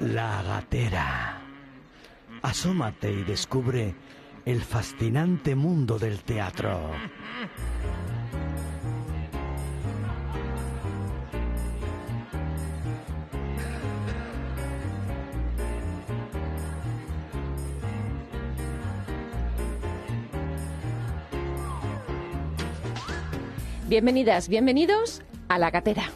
La gatera. Asómate y descubre el fascinante mundo del teatro. Bienvenidas, bienvenidos a La Gatera.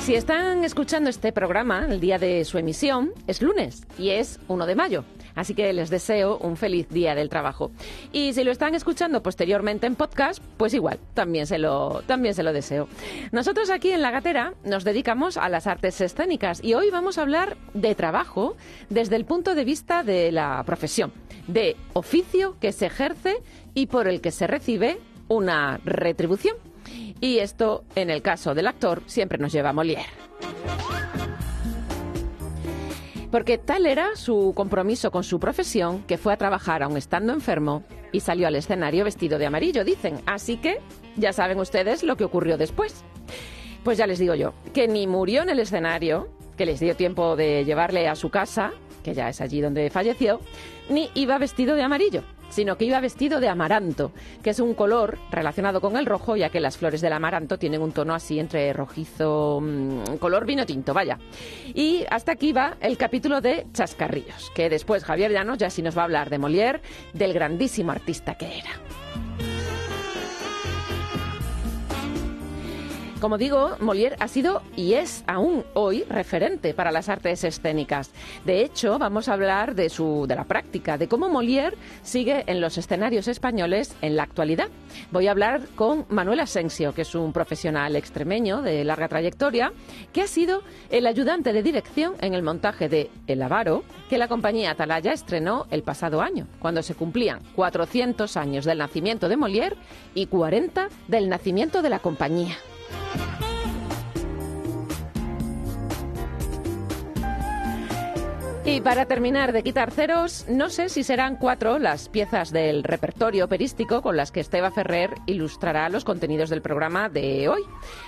Si están escuchando este programa, el día de su emisión es lunes y es 1 de mayo. Así que les deseo un feliz día del trabajo. Y si lo están escuchando posteriormente en podcast, pues igual, también se lo, también se lo deseo. Nosotros aquí en La Gatera nos dedicamos a las artes escénicas y hoy vamos a hablar de trabajo desde el punto de vista de la profesión, de oficio que se ejerce y por el que se recibe una retribución. Y esto, en el caso del actor, siempre nos lleva a Molière. Porque tal era su compromiso con su profesión que fue a trabajar aun estando enfermo y salió al escenario vestido de amarillo, dicen. Así que ya saben ustedes lo que ocurrió después. Pues ya les digo yo, que ni murió en el escenario, que les dio tiempo de llevarle a su casa, que ya es allí donde falleció, ni iba vestido de amarillo sino que iba vestido de amaranto, que es un color relacionado con el rojo, ya que las flores del amaranto tienen un tono así entre rojizo, mm, color vino tinto, vaya. Y hasta aquí va el capítulo de Chascarrillos, que después Javier Llanos ya sí nos va a hablar de Molière, del grandísimo artista que era. Como digo, Molière ha sido y es aún hoy referente para las artes escénicas. De hecho, vamos a hablar de su de la práctica, de cómo Molière sigue en los escenarios españoles en la actualidad. Voy a hablar con Manuel Asensio, que es un profesional extremeño de larga trayectoria, que ha sido el ayudante de dirección en el montaje de El Avaro, que la compañía Atalaya estrenó el pasado año, cuando se cumplían 400 años del nacimiento de Molière y 40 del nacimiento de la compañía. Y para terminar de quitar ceros, no sé si serán cuatro las piezas del repertorio operístico con las que Esteba Ferrer ilustrará los contenidos del programa de hoy,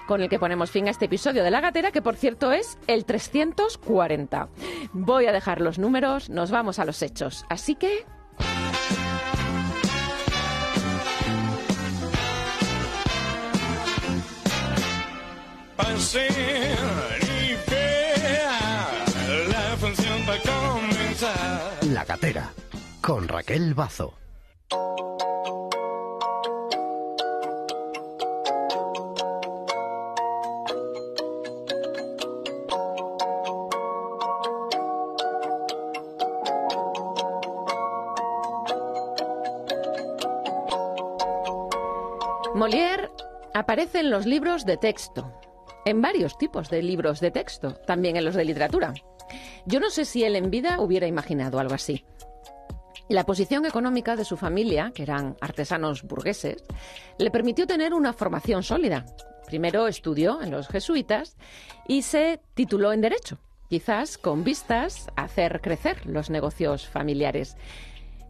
con el que ponemos fin a este episodio de La Gatera, que por cierto es el 340. Voy a dejar los números, nos vamos a los hechos. Así que... La Gatera, con Raquel Bazo. Molière aparece en los libros de texto, en varios tipos de libros de texto, también en los de literatura. Yo no sé si él en vida hubiera imaginado algo así. La posición económica de su familia, que eran artesanos burgueses, le permitió tener una formación sólida. Primero estudió en los jesuitas y se tituló en Derecho, quizás con vistas a hacer crecer los negocios familiares.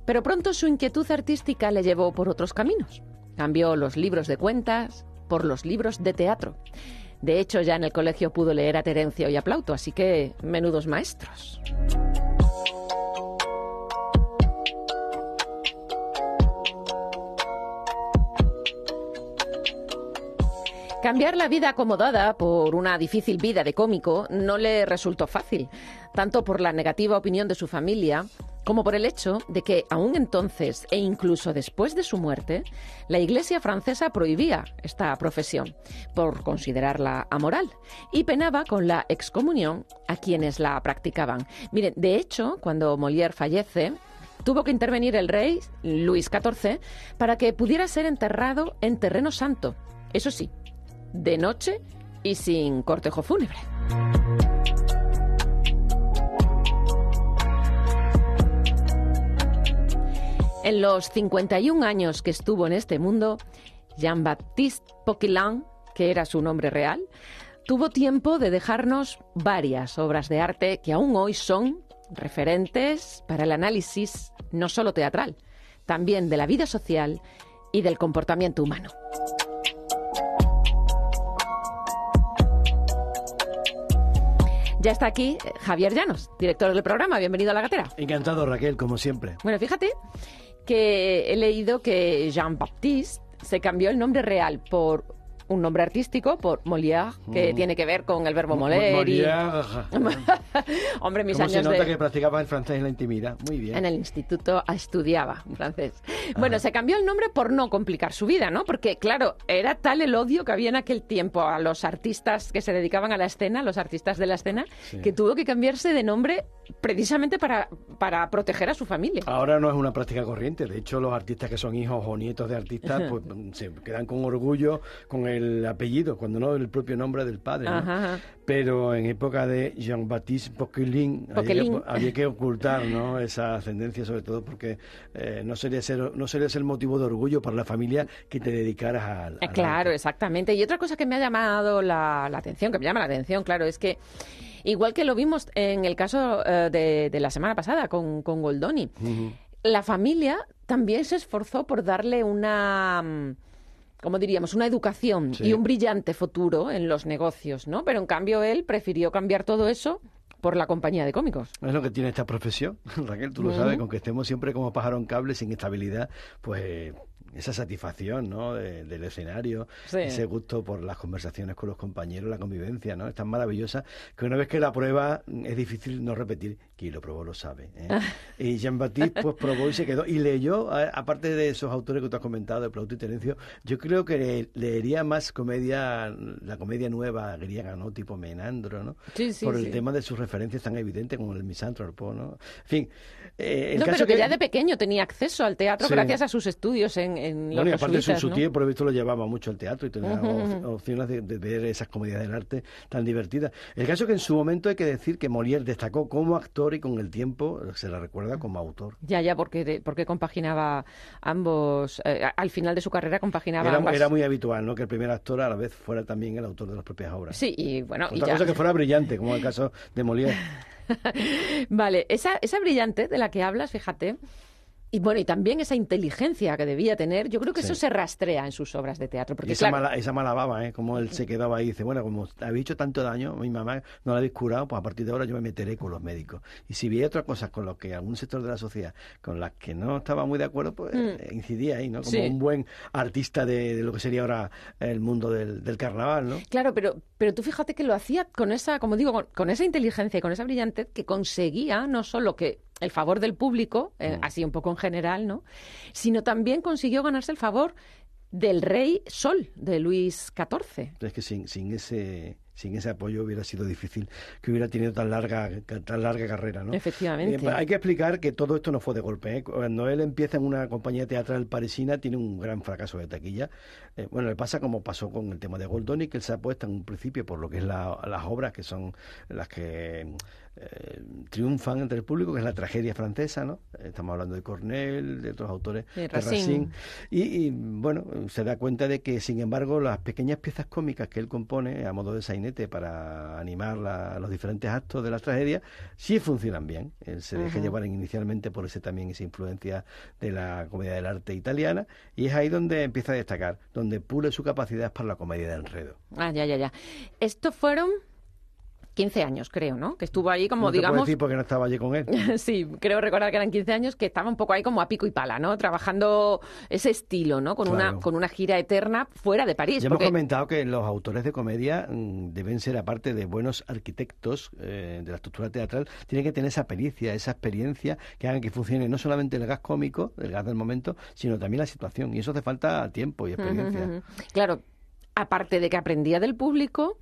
Pero pronto su inquietud artística le llevó por otros caminos. Cambió los libros de cuentas por los libros de teatro. De hecho, ya en el colegio pudo leer a Terencio y a Plauto, así que menudos maestros. Cambiar la vida acomodada por una difícil vida de cómico no le resultó fácil, tanto por la negativa opinión de su familia como por el hecho de que aún entonces e incluso después de su muerte, la Iglesia francesa prohibía esta profesión por considerarla amoral y penaba con la excomunión a quienes la practicaban. Miren, de hecho, cuando Molière fallece, tuvo que intervenir el rey Luis XIV para que pudiera ser enterrado en terreno santo. Eso sí, de noche y sin cortejo fúnebre. En los 51 años que estuvo en este mundo, Jean-Baptiste Poquelin, que era su nombre real, tuvo tiempo de dejarnos varias obras de arte que aún hoy son referentes para el análisis no solo teatral, también de la vida social y del comportamiento humano. Ya está aquí eh, Javier Llanos, director del programa. Bienvenido a La Gatera. Encantado, Raquel, como siempre. Bueno, fíjate que he leído que Jean-Baptiste se cambió el nombre real por un nombre artístico por Molière, que Mm. tiene que ver con el verbo moler. y- Hombre, mis ¿Cómo se años nota de... que practicaba el francés en la intimidad? Muy bien. En el instituto estudiaba francés. Bueno, se cambió el nombre por no complicar su vida, ¿no? Porque, claro, era tal el odio que había en aquel tiempo a los artistas que se dedicaban a la escena, los artistas de la escena, Sí. que tuvo que cambiarse de nombre precisamente para, para proteger a su familia. Ahora no es una práctica corriente. De hecho, los artistas que son hijos o nietos de artistas pues, se quedan con orgullo con el apellido, cuando no el propio nombre del padre. ¿no? Ajá, ajá. Pero en época de Jean-Baptiste Poquelin había, que- había que ocultar ¿no? esa ascendencia, sobre todo porque eh, no, sería ser, no sería ser motivo de orgullo para la familia que te dedicaras al. Eh, al Claro, arte. exactamente. Y otra cosa que me ha llamado la, la atención, que me llama la atención, claro, es que igual que lo vimos en el caso eh, de, de la semana pasada con, con Goldoni, la familia también se esforzó por darle una, mm, ¿cómo diríamos? Una educación Sí. y un brillante futuro en los negocios, ¿no? Pero en cambio él prefirió cambiar todo eso por la compañía de cómicos. Es lo que tiene esta profesión, Raquel, tú lo sabes, con que estemos siempre como pájaro en cable, sin estabilidad, pues esa satisfacción, ¿no? de- del escenario, Sí. ese gusto por las conversaciones con los compañeros, la convivencia, ¿no? Es tan maravillosa que una vez que la prueba es difícil no repetir. Quien lo probó lo sabe. ¿eh? y Jean-Baptiste pues probó y se quedó. Y leyó, aparte de esos autores que tú has comentado, de Plauto y Terencio, yo creo que le- leería más comedia, la comedia nueva griega, ¿no? Tipo Menandro, ¿no? Sí, sí, por el sí. tema de sus referencias tan evidentes como el misántropo, ¿no? En fin, eh, el no, caso pero que, ya de pequeño tenía acceso al teatro gracias a sus estudios en, en los bueno, y aparte su, jesuitas, su ¿no? tío, por lo visto, lo llevaba mucho al teatro y tenía op- ujú. opciones de, de ver esas comedias del arte tan divertidas. El caso que en su momento hay que decir que Molière destacó como actor y con el tiempo se la recuerda como autor. Ya, ya, porque, porque compaginaba ambos, eh, al final de su carrera compaginaba Era, ambas. era muy habitual, ¿no? Que el primer actor a la vez fuera también el autor de las propias obras. Sí, y bueno, y Otra ya. cosa que fuera brillante, como el caso de Molière. Vale, esa, esa brillante de la que hablas, fíjate, y bueno, y también esa inteligencia que debía tener, yo creo que Sí. eso se rastrea en sus obras de teatro. Y Porque esa, claro, mala, esa mala baba, ¿eh? Como él se quedaba ahí y dice, bueno, como habéis hecho tanto daño, mi mamá no la habéis curado, pues a partir de ahora yo me meteré con los médicos. Y si veía otras cosas con lo que algún sector de la sociedad, con las que no estaba muy de acuerdo, pues eh, incidía ahí, ¿no? Como Mm. Sí. un buen artista de, de lo que sería ahora el mundo del, del carnaval, ¿no? Claro, pero, pero tú fíjate que lo hacía con esa, como digo, con, con esa inteligencia y con esa brillantez que conseguía no solo que el favor del público, eh, Mm. así un poco en general, ¿no? Sino también consiguió ganarse el favor del rey Sol, de Luis XIV. Es que sin, sin ese sin ese apoyo hubiera sido difícil que hubiera tenido tan larga tan larga carrera, ¿no? Efectivamente. Eh, hay que explicar que todo esto no fue de golpe. ¿eh? Cuando él empieza en una compañía teatral parisina, tiene un gran fracaso de taquilla. Eh, bueno, le pasa como pasó con el tema de Goldoni, que él se apuesta en un principio por lo que es la- las obras que son las que eh, triunfan entre el público, que es la tragedia francesa, ¿no? Estamos hablando de Cornell, de otros autores, De de Racine. Y, y, bueno, se da cuenta de que, sin embargo, las pequeñas piezas cómicas que él compone a modo de sainete para animar la- los diferentes actos de la tragedia, sí funcionan bien. Él se deja llevar inicialmente por ese también esa influencia de la comedia del arte italiana y es ahí donde empieza a destacar, donde pule su capacidad para la comedia de enredo. Ah, ya, ya, ya. Estos fueron 15 años, creo, ¿no? Que estuvo ahí como, no te puedo digamos... decir porque no estaba allí con él. Sí, creo recordar que eran 15 años que estaba un poco ahí como a pico y pala, ¿no? Trabajando ese estilo, ¿no? Con, Claro. una, con una gira eterna fuera de París. Ya hemos comentado que los autores de comedia mm, deben ser, aparte de buenos arquitectos eh, de la estructura teatral, tienen que tener esa pericia, esa experiencia que hagan que funcione no solamente el gas cómico, el gas del momento, sino también la situación. Y eso hace falta tiempo y experiencia. Claro, aparte de que aprendía del público,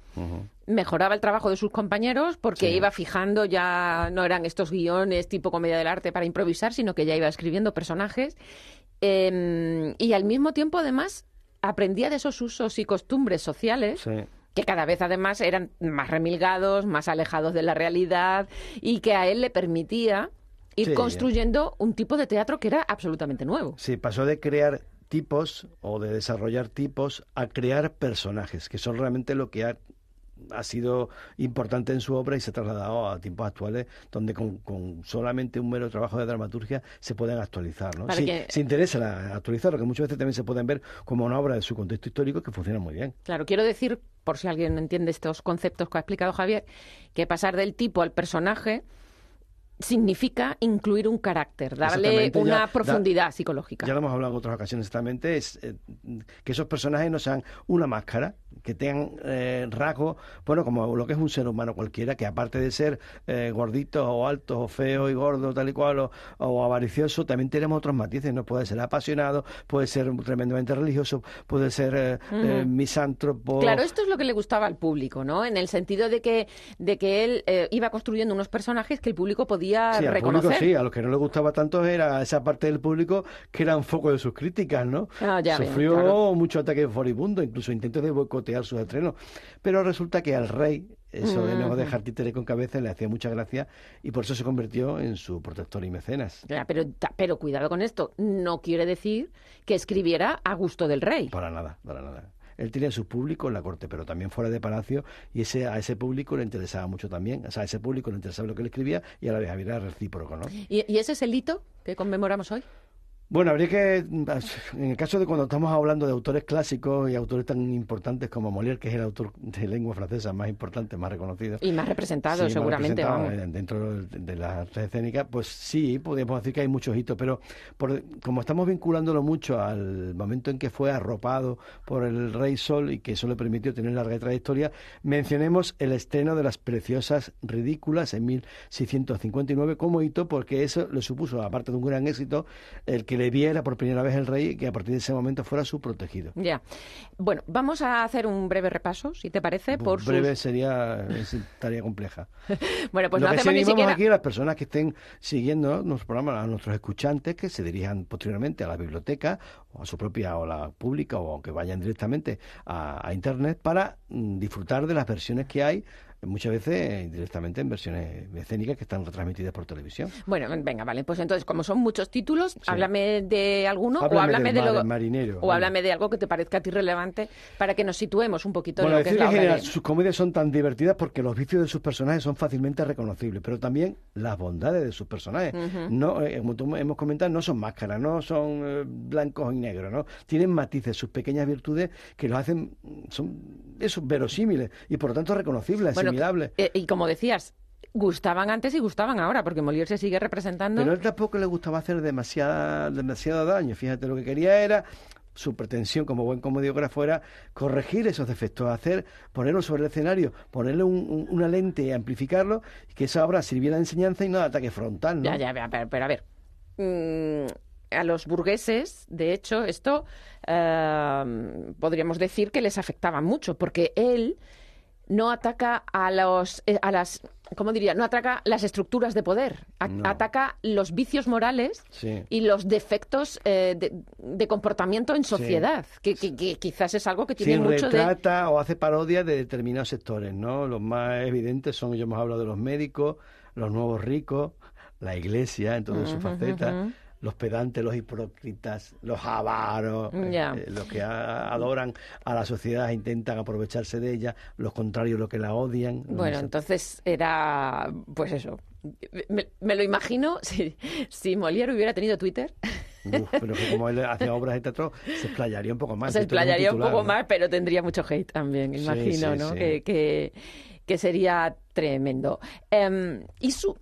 mejoraba el trabajo de sus compañeros porque Sí. iba fijando ya no eran estos guiones tipo comedia del arte para improvisar, sino que ya iba escribiendo personajes Eh, y al mismo tiempo además aprendía de esos usos y costumbres sociales Sí. que cada vez además eran más remilgados, más alejados de la realidad y que a él le permitía ir Sí. construyendo un tipo de teatro que era absolutamente nuevo. Sí, pasó de crear tipos o de desarrollar tipos a crear personajes, que son realmente lo que ha ha sido importante en su obra y se ha trasladado a tiempos actuales donde con, solamente un mero trabajo de dramaturgia se pueden actualizar. ¿no? Si se interesa actualizarlo, que muchas veces también se pueden ver como una obra de su contexto histórico que funciona muy bien. Claro, quiero decir, por si alguien entiende estos conceptos que ha explicado Javier, que pasar del tipo al personaje significa incluir un carácter, darle una profundidad psicológica. Ya lo hemos hablado en otras ocasiones exactamente, es eh, que esos personajes no sean una máscara, que tengan eh, rasgos, bueno, como lo que es un ser humano cualquiera, que aparte de ser eh, gorditos o altos o feos y gordos, tal y cual, o, avaricioso, también tenemos otros matices, ¿no? Puede ser apasionado, puede ser tremendamente religioso, puede ser eh, misántropo. Claro, esto es lo que le gustaba al público, ¿no? En el sentido de que, de que él iba construyendo unos personajes que el público podía sí, reconocer. sí, a los que no le gustaba tanto era esa parte del público que era un foco de sus críticas, ¿no? Ah, Sufrió mucho ataque furibundo, incluso intentos de boicotear su estreno. Pero resulta que al rey, eso de no dejar títere con cabeza, le hacía mucha gracia y por eso se convirtió en su protector y mecenas. pero, pero cuidado con esto, no quiere decir que escribiera a gusto del rey. Para nada, para nada él tenía su público en la corte, pero también fuera de palacio, y ese, a ese público le interesaba mucho también. O sea, a ese público le interesaba lo que él escribía y a la vez había recíproco, ¿no? ¿Y, ¿Y, ese es el hito que conmemoramos hoy? Bueno, habría que, en el caso de cuando estamos hablando de autores clásicos y autores tan importantes como Molière, que es el autor de lengua francesa más importante, más reconocido. Y más representado, seguramente. vamos. Dentro de la red escénica, pues sí, podríamos decir que hay muchos hitos, pero como estamos vinculándolo mucho al momento en que fue arropado por el Rey Sol y que eso le permitió tener larga trayectoria, mencionemos el estreno de las preciosas ridículas en 1659 como hito, porque eso le supuso, aparte de un gran éxito, el que le viera por primera vez el rey y que a partir de ese momento fuera su protegido. Ya. Bueno, vamos a hacer un breve repaso, si te parece. Por breve sería tarea compleja. bueno, pues Lo no que hacemos ni siquiera... aquí a las personas que estén siguiendo nuestro programa, a nuestros escuchantes que se dirijan posteriormente a la biblioteca o a su propia o la pública o que vayan directamente a, a Internet para mm, disfrutar de las versiones que hay muchas veces directamente en versiones escénicas que están retransmitidas por televisión. Bueno, venga, vale, pues entonces como son muchos títulos, háblame de alguno o háblame de lo marinero. O háblame de algo que te parezca a ti relevante para que nos situemos un poquito en lo que es la obra sus comedias son tan divertidas porque los vicios de sus personajes son fácilmente reconocibles, pero también las bondades de sus personajes. No, eh, como hemos comentado, no son máscaras, no son eh, blancos y negros, ¿no? Tienen matices, sus pequeñas virtudes que los hacen son eso verosímiles y por lo tanto reconocibles. Eh, y como decías, gustaban antes y gustaban ahora, porque Molière se sigue representando. Pero a él tampoco le gustaba hacer demasiada, demasiado daño. Fíjate, lo que quería era su pretensión como buen comediógrafo era corregir esos defectos, hacer, ponerlo sobre el escenario, ponerle una lente y amplificarlo, y que esa obra sirviera de enseñanza y no de ataque frontal. ¿no? Ya, ya, pero, a ver. Mm, a los burgueses, de hecho, esto eh, podríamos decir que les afectaba mucho, porque él no ataca a los eh, a las ¿cómo diría? No ataca las estructuras de poder, ataca los vicios morales y los defectos eh, de, comportamiento en sociedad, que, quizás es algo que tiene sí, mucho retrata o hace parodia de determinados sectores, ¿no? Los más evidentes son, yo hemos hablado de los médicos, los nuevos ricos, la iglesia en todas sus facetas los pedantes, los hipócritas, los avaros, eh, los que adoran a la sociedad e intentan aprovecharse de ella, los contrarios, los que la odian. Bueno, entonces era, pues eso, me, lo imagino si, si Molière hubiera tenido Twitter. pero que como él hacía obras de teatro, se explayaría un poco más. Se explayaría un, poco más, pero tendría mucho hate también, imagino, ¿no? Que, que, que, sería tremendo. Em, y su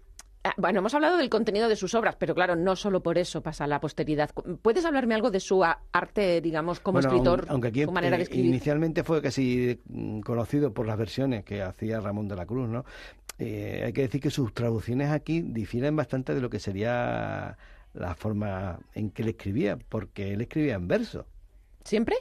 bueno, hemos hablado del contenido de sus obras, pero claro, no solo por eso pasa a la posteridad. ¿Puedes hablarme algo de su arte, digamos, como escritor? Aunque aquí su manera de eh, escribir? inicialmente fue casi mm, conocido por las versiones que hacía Ramón de la Cruz, ¿no? Eh, hay que decir que sus traducciones aquí difieren bastante de lo que sería la forma en que él escribía, porque él escribía en verso. ¿Siempre?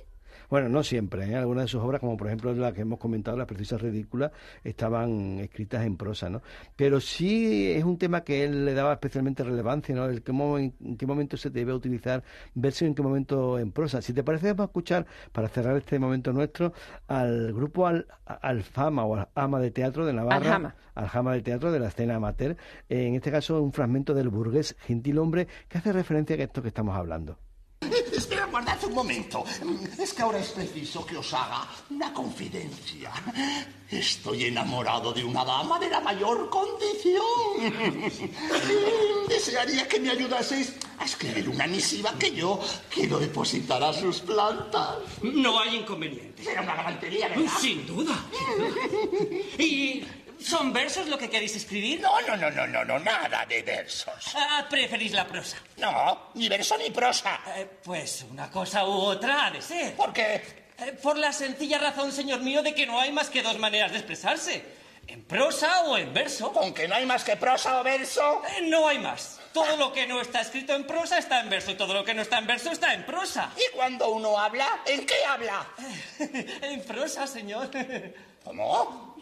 Bueno, no siempre. ¿eh? Algunas de sus obras, como por ejemplo la que hemos comentado, Las Precisas Ridículas, estaban escritas en prosa, ¿no? Pero sí es un tema que él le daba especialmente relevancia, ¿no? El qué en qué momento se debe utilizar verso y en qué momento en prosa. Si te parece, vamos a escuchar, para cerrar este momento nuestro, al grupo al, Alfama o Ama de Teatro de Navarra. Aljama. Aljama de Teatro de la escena amateur. En este caso, un fragmento del burgués gentilhombre que hace referencia a esto que estamos hablando. Aguardad un momento. Es que ahora es preciso que os haga una confidencia. Estoy enamorado de una dama de la mayor condición. Y desearía que me ayudaseis a escribir una misiva que yo quiero depositar a sus plantas. No hay inconveniente. Será una galantería, ¿verdad? Sin duda. ¿Y son versos lo que queréis escribir? No, no, no, no, no, no, nada de versos. Ah, ¿Preferís la prosa? No, ni verso ni prosa. Eh, pues una cosa u otra ha de ser. ¿Por qué? Eh, por la sencilla razón, señor mío, de que no hay más que dos maneras de expresarse. En prosa o en verso. ¿Con que no hay más que prosa o verso? Eh, no hay más. Todo lo que no está escrito en prosa está en verso y todo lo que no está en verso está en prosa. ¿Y cuando uno habla, en qué habla? en prosa, señor. ¿Cómo?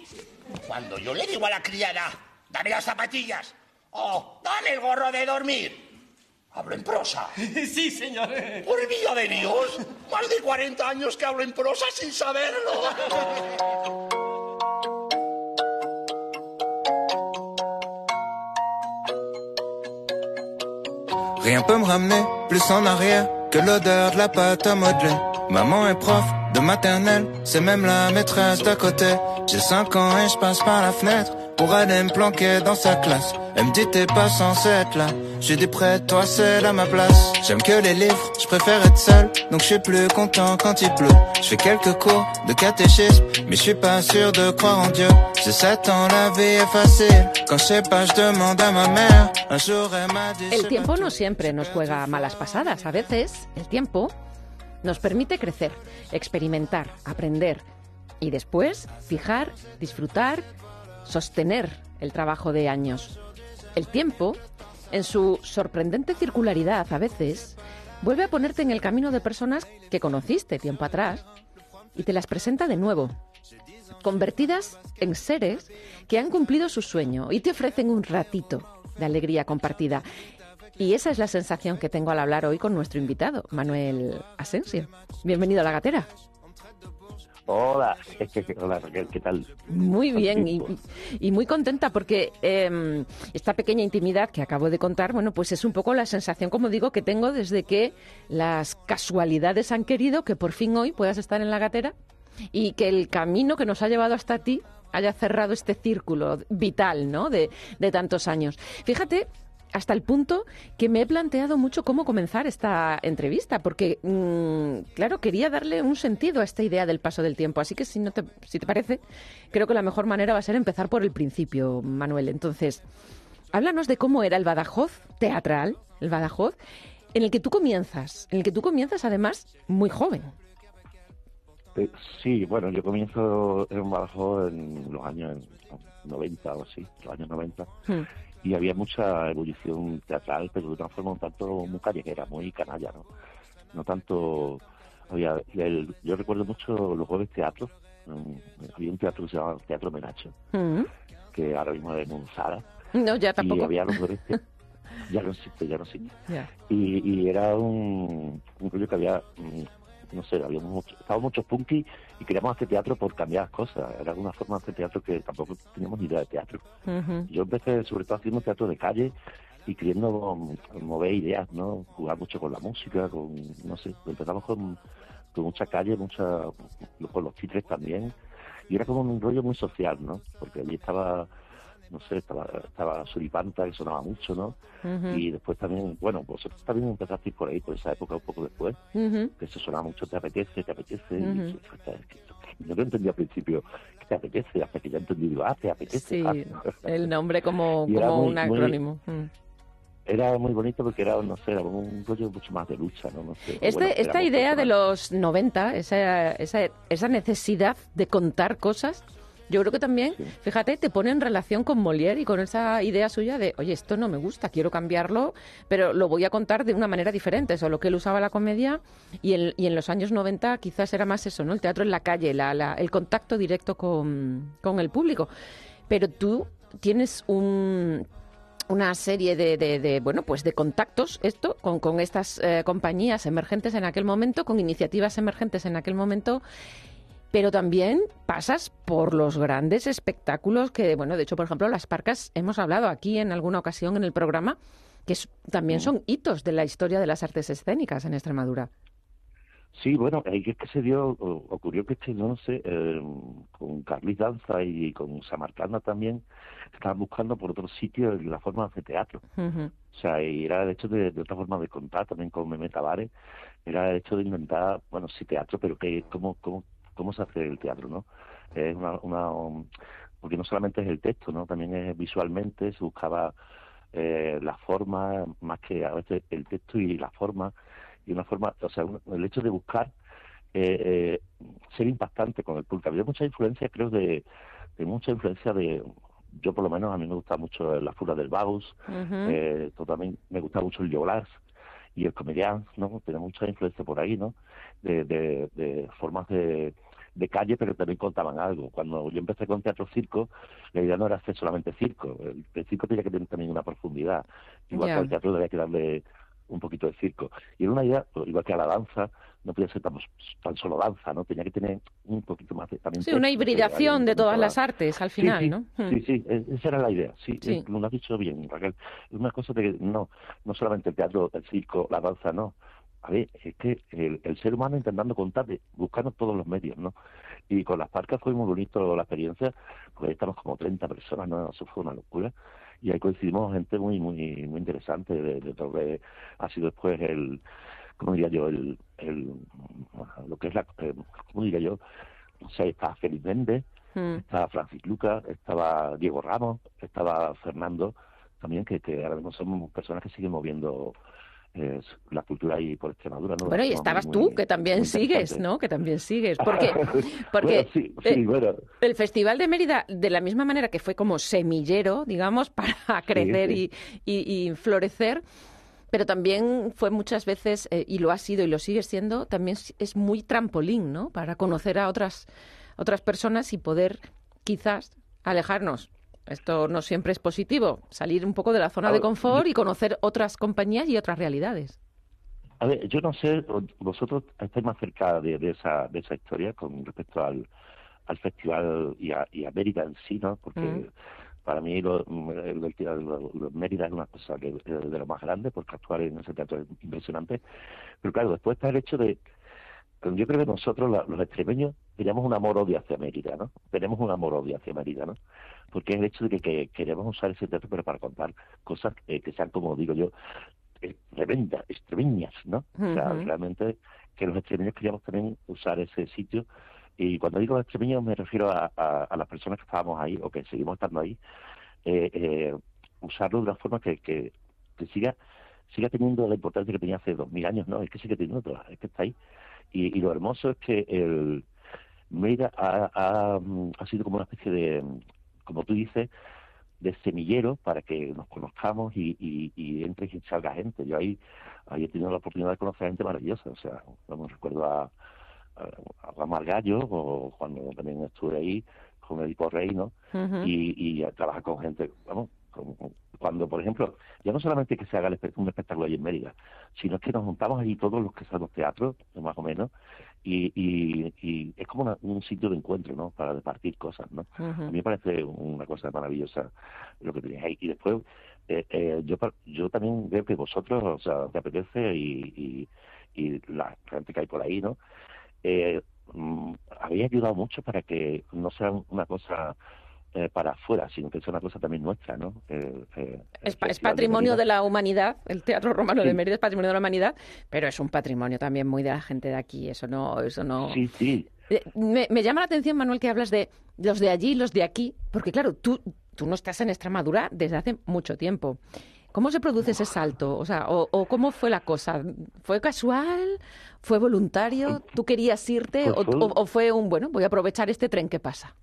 Cuando yo le digo a la criada, dame las zapatillas o dame el gorro de dormir, hablo en prosa. sí, señor. Por vida de Dios, más de 40 años que hablo en prosa sin saberlo. Rien peut me ramener plus en arrière que l'odeur de la pâte à modeler. Maman est prof de maternelle, c'est même la maîtresse d'à côté. J'ai 5 ans et je passe par la fenêtre pour aller me planquer dans sa classe. Elle me dit t'es pas censé être là. J'ai dit près de toi c'est là ma place. J'aime que les livres, je préfère être seul. Donc je suis plus content quand il pleut. Je fais quelques cours de catéchisme, mais je suis pas sûr de croire en Dieu. J'ai 7 ans, la vie est facile. Quand je sais pas, je demande a ma mère. Un jour elle m'a dit. El tiempo no siempre nos juega malas pasadas. A veces el tiempo nos permite crecer, experimentar, aprender y después fijar, disfrutar, sostener el trabajo de años. El tiempo, en su sorprendente circularidad a veces, vuelve a ponerte en el camino de personas que conociste tiempo atrás y te las presenta de nuevo, convertidas en seres que han cumplido su sueño y te ofrecen un ratito de alegría compartida. Y esa es la sensación que tengo al hablar hoy con nuestro invitado, Manuel Asensio. Bienvenido a la gatera. Hola, hola Raquel, ¿qué tal? Muy bien y, y muy contenta porque eh, esta pequeña intimidad que acabo de contar, bueno, pues es un poco la sensación, como digo, que tengo desde que las casualidades han querido que por fin hoy puedas estar en la gatera y que el camino que nos ha llevado hasta ti haya cerrado este círculo vital, ¿no? De, de tantos años. Fíjate hasta el punto que me he planteado mucho cómo comenzar esta entrevista, porque, mmm, claro, quería darle un sentido a esta idea del paso del tiempo. Así que, si, no te, si te parece, creo que la mejor manera va a ser empezar por el principio, Manuel. Entonces, háblanos de cómo era el Badajoz teatral, el Badajoz, en el que tú comienzas, en el que tú comienzas además muy joven. Eh, sí, bueno, yo comienzo en Badajoz en los años 90 o así, los años 90. Hmm y había mucha ebullición teatral, pero de una forma un tanto muy callejera, muy canalla, ¿no? No tanto... había el, Yo recuerdo mucho los jueves teatro, um, había un teatro que se llamaba Teatro Menacho, mm. que ahora mismo es un sala. No, ya tampoco. Y había los jueves ya no existe, ya no existe. Yeah. Y, y, era un, un rollo que había... Um, no sé, había mucho, estaba muchos punkis y queríamos hacer teatro por cambiar cosas. Era una forma de hacer teatro que tampoco teníamos ni idea de teatro. Uh-huh. Yo empecé sobre todo haciendo teatro de calle y queriendo mover ideas, ¿no? Jugar mucho con la música, con, no sé, empezamos con, con mucha calle, mucha, con los titres también. Y era como un rollo muy social, ¿no? Porque allí estaba no sé, estaba, estaba Suripanta, que sonaba mucho, ¿no? Y después también, bueno, vosotros también empezasteis por ahí, por esa época, un poco después, que eso sonaba mucho, te apetece, te apetece. Y yo no entendía al principio que te apetece, hasta que ya entendí, digo, ah, te apetece. Sí, ah. el nombre como, como muy, un acrónimo. Muy, era muy bonito porque era, no sé, era un rollo mucho más de lucha, ¿no? no sé, este, bueno, esta idea de los 90, esa, esa, esa necesidad de contar cosas, yo creo que también, sí. fíjate, te pone en relación con Molière y con esa idea suya de, oye, esto no me gusta, quiero cambiarlo, pero lo voy a contar de una manera diferente. Eso, lo que él usaba la comedia y en, y en los años 90 quizás era más eso, ¿no? El teatro en la calle, la, la, el contacto directo con, con el público. Pero tú tienes un una serie de, de, de, bueno pues de contactos esto con, con estas eh, compañías emergentes en aquel momento con iniciativas emergentes en aquel momento pero también pasas por los grandes espectáculos que, bueno, de hecho, por ejemplo, las parcas, hemos hablado aquí en alguna ocasión en el programa, que también son hitos de la historia de las artes escénicas en Extremadura. Sí, bueno, ahí es que se dio, ocurrió que, este, no sé, eh, con Carlis Danza y con Samarcanda también, estaban buscando por otro sitio la forma de teatro. O sea, y era el hecho de, otra forma de contar también con Meme Tavares, era el hecho de inventar, bueno, sí teatro, pero que cómo, cómo, cómo se hace el teatro, ¿no? Es una, una porque no solamente es el texto, ¿no? También es visualmente, se buscaba eh, la forma, más que a veces el texto y la forma, y una forma, o sea, el hecho de buscar eh, eh, ser impactante con el público. Había mucha influencia, creo, de, de mucha influencia de, yo por lo menos a mí me gusta mucho la fura del Baus, eh, también me gusta mucho el Yolars y el comedian, ¿no? Tiene mucha influencia por ahí, ¿no? De, de, de formas de, de calle, pero también contaban algo. Cuando yo empecé con teatro circo, la idea no era hacer solamente circo. El, circo tenía que tener también una profundidad. Igual que al teatro había que darle un poquito de circo. Y era una idea, igual que a la danza, no podía ser tan, tan solo danza, ¿no? Tenía que tener un poquito más de, también... Sí, una hibridación de todas las artes al final, ¿no? Hmm. Sí, sí, e, esa era la idea, sí, lo has dicho bien, Raquel. Es una cosa de que no, no solamente el teatro, el circo, la danza, no. A ver, es que el, ser humano intentando contar, buscando todos los medios, ¿no? Y con las parcas fue muy bonito la experiencia, porque ahí estamos como 30 personas, ¿no? Eso fue una locura y ahí coincidimos gente muy muy muy interesante de, de que ha sido después el cómo diría yo el, el lo que es la eh, cómo diría yo o sea estaba Félix Méndez mm. estaba Francis Lucas estaba Diego Ramos estaba Fernando también que, que ahora mismo son personas que siguen moviendo la cultura ahí por Extremadura. ¿no? Bueno, y estabas tú, que también sigues, ¿no? Que también sigues. Porque, porque el, Festival de Mérida, de la misma manera que fue como semillero, digamos, para crecer y, y, florecer, pero también fue muchas veces, eh, y lo ha sido y lo sigue siendo, también es muy trampolín, ¿no? Para conocer a otras, otras personas y poder quizás alejarnos esto no siempre es positivo, salir un poco de la zona de confort y conocer otras compañías y otras realidades. A ver, yo no sé, vosotros estáis más cerca de, esa, de esa historia con respecto al, al festival y a, y Mérida en sí, ¿no? Porque mm. Para mí lo, Mérida es una cosa que de lo más grande, porque actuar en ese teatro es impresionante. Pero claro, después está el hecho de yo creo que nosotros, los extremeños, tenemos un amor-odio hacia Mérida, ¿no? Tenemos un amor-odio hacia Mérida, ¿no? Porque es el hecho de que, queremos usar ese teatro pero para contar cosas que sean, como digo yo, eh, tremendas, extremeñas, ¿no? O sea, realmente que los extremeños queríamos también usar ese sitio. Y cuando digo extremeños me refiero a, las personas que estábamos ahí o que seguimos estando ahí, eh, eh, usarlo de una forma que, que, siga siga teniendo la importancia que tenía hace dos mil años, ¿no? Es que sigue teniendo, es que está ahí. Y, lo hermoso es que el Mérida ha, ha, sido como una especie de, como tú dices, de semillero para que nos conozcamos y, y, entre y salga gente. Yo ahí, ahí he tenido la oportunidad de conocer a gente maravillosa. O sea, me recuerdo a, a, Gallo, o cuando también estuve ahí con el Edipo Rey, ¿no? y, y trabajar con gente, vamos, cuando, por ejemplo, ya no solamente que se haga un espectáculo ahí en Mérida, sino que nos juntamos allí todos los que sabemos teatro, más o menos, y, y, es como un sitio de encuentro, ¿no? Para departir cosas, ¿no? A mí me parece una cosa maravillosa lo que tenéis ahí. Y después, eh, eh, yo yo también veo que vosotros, o sea, te apetece y, y, la gente que hay por ahí, ¿no? Eh, mm, habéis ayudado mucho para que no sea una cosa eh, para afuera, sino que es una cosa también nuestra, ¿no? Eh, es, patrimonio de, la humanidad, el Teatro Romano de Mérida es patrimonio de la humanidad, pero es un patrimonio también muy de la gente de aquí, eso no... Eso no... Sí, sí. Eh, me, llama la atención, Manuel, que hablas de los de allí y los de aquí, porque claro, tú, tú no estás en Extremadura desde hace mucho tiempo. ¿Cómo se produce ese salto? O sea, o, cómo fue la cosa? ¿Fue casual? ¿Fue voluntario? ¿Tú querías irte? Pues o, fue un, bueno, voy a aprovechar este tren que pasa?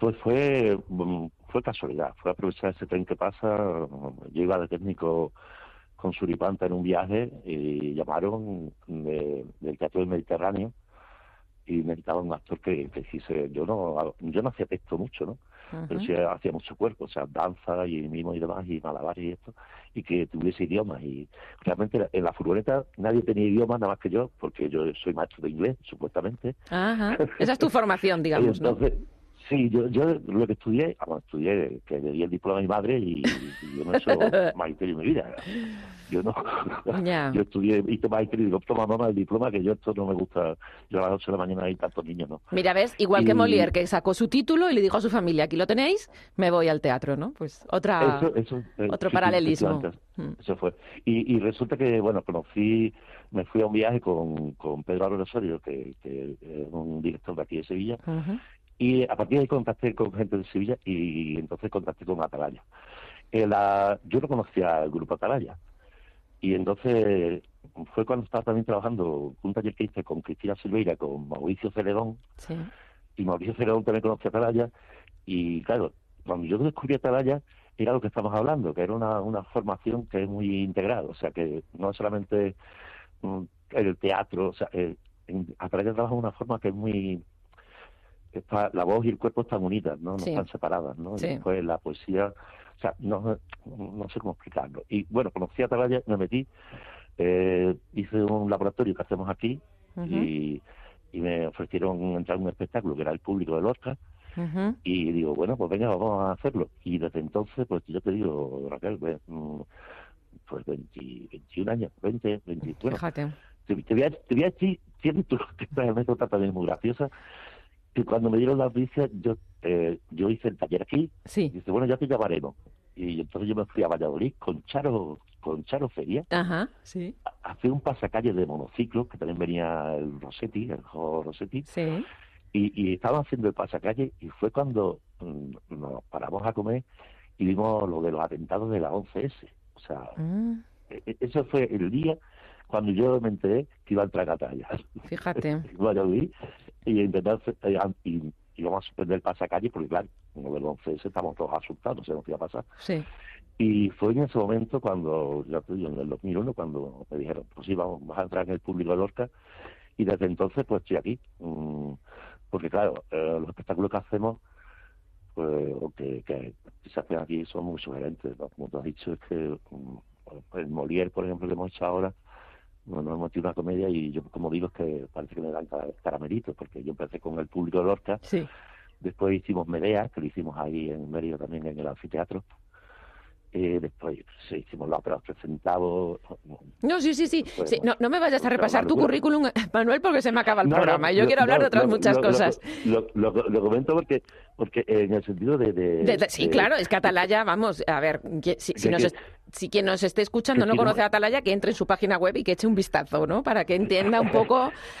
Pues fue, mm, fue casualidad, fue aprovechar ese tren que pasa. Yo iba de técnico con Suripanta en un viaje y llamaron del Teatro del Mediterráneo y necesitaba un actor que, que hiciese, yo no, yo no hacía texto mucho, ¿no? Pero sí hacía mucho cuerpo, o sea, danza y mimo y demás, y malabares y esto, y que tuviese idiomas. Y realmente en la furgoneta nadie tenía idiomas nada más que yo, porque yo soy maestro de inglés, supuestamente. Ajá. Esa es tu formación, digamos, entonces, Sí, yo, yo lo que estudié, bueno, estudié, que le di el diploma a mi madre y, yo no he hecho magisterio en mi vida. Yo no. Yo estudié, hice magisterio y digo, toma mamá el diploma, que yo esto no me gusta. Yo a las 8 de la mañana hay tantos niños, ¿no? Mira, ves, igual que Molière, que sacó su título y le dijo a su familia, aquí lo tenéis, me voy al teatro, ¿no? Pues otra, eh, otro paralelismo. Mm. Eso fue. Y, y resulta que, bueno, conocí, me fui a un viaje con, con Pedro Álvaro Osorio, que, que es un director de aquí de Sevilla, y a partir de ahí contacté con gente de Sevilla y entonces contacté con Atalaya. Eh, yo no conocía el grupo Atalaya. Y entonces fue cuando estaba también trabajando un taller que hice con Cristina Silveira, con Mauricio Celedón. Y Mauricio Celedón también conocía Atalaya. Y claro, cuando yo descubrí Atalaya, era lo que estamos hablando, que era una, una formación que es muy integral. O sea, que no solamente mm, el teatro, o sea, eh, Atalaya trabaja de una forma que es muy la voz y el cuerpo están unidas, ¿no? No están separadas, ¿no? Y después la poesía, o sea, no, no sé cómo explicarlo. Y bueno, conocí a Atalaya, me metí, eh, hice un laboratorio que hacemos aquí y, y, me ofrecieron entrar en un espectáculo que era el público de Lorca. Y digo, bueno, pues venga, vamos a hacerlo. Y desde entonces, pues yo te digo, Raquel, pues, mm, pues 21 años, 20, 20, bueno, Fíjate. Te, voy a, te voy a decir, siento que esta anécdota también muy graciosa, y cuando me dieron la noticia, yo eh, yo hice el taller aquí. Sí. Y dice, bueno, ya te llamaremos. Y entonces yo me fui a Valladolid con Charo con Charo Feria. Ajá, sí. Hace un pasacalle de monociclo, que también venía el Rossetti, el juego Rossetti. Sí. Y, y estaban haciendo el pasacalle y fue cuando mm, nos paramos a comer y vimos lo de los atentados de la 11S. O sea, mm. e, e, eso fue el día cuando yo me enteré que iba a entrar a Catalla. Y intentar eh, y, íbamos a suspender el pasacalle porque claro, como del 11 estamos todos asustados, no sé qué iba a pasar. Sí. Y fue en ese momento cuando, ya te digo, en el 2001, cuando me dijeron, pues sí, vamos, a entrar en el público de Lorca, y desde entonces pues estoy aquí. Mm, porque claro, eh, los espectáculos que hacemos, pues, que, que, se hacen aquí son muy sugerentes, Como tú has dicho, es que mm, el Molière, por ejemplo, que hemos hecho ahora, bueno, hemos hecho una comedia y yo, como digo, es que parece que me dan caramelitos, porque yo empecé con el público de Lorca. Sí. Después hicimos Medea, que lo hicimos ahí en Mérida también, en el anfiteatro. Eh, después sí, hicimos la ópera presentado. No, sí, sí, sí. no, no, me vayas a repasar tu currículum, Manuel, porque se me acaba el programa. Yo quiero hablar de otras muchas cosas. Lo, comento porque porque en el sentido de... sí, claro, es que Atalaya, vamos, a ver, si, si, quien nos esté escuchando no conoce a Atalaya, que entre en su página web y que eche un vistazo, ¿no? Para que entienda un poco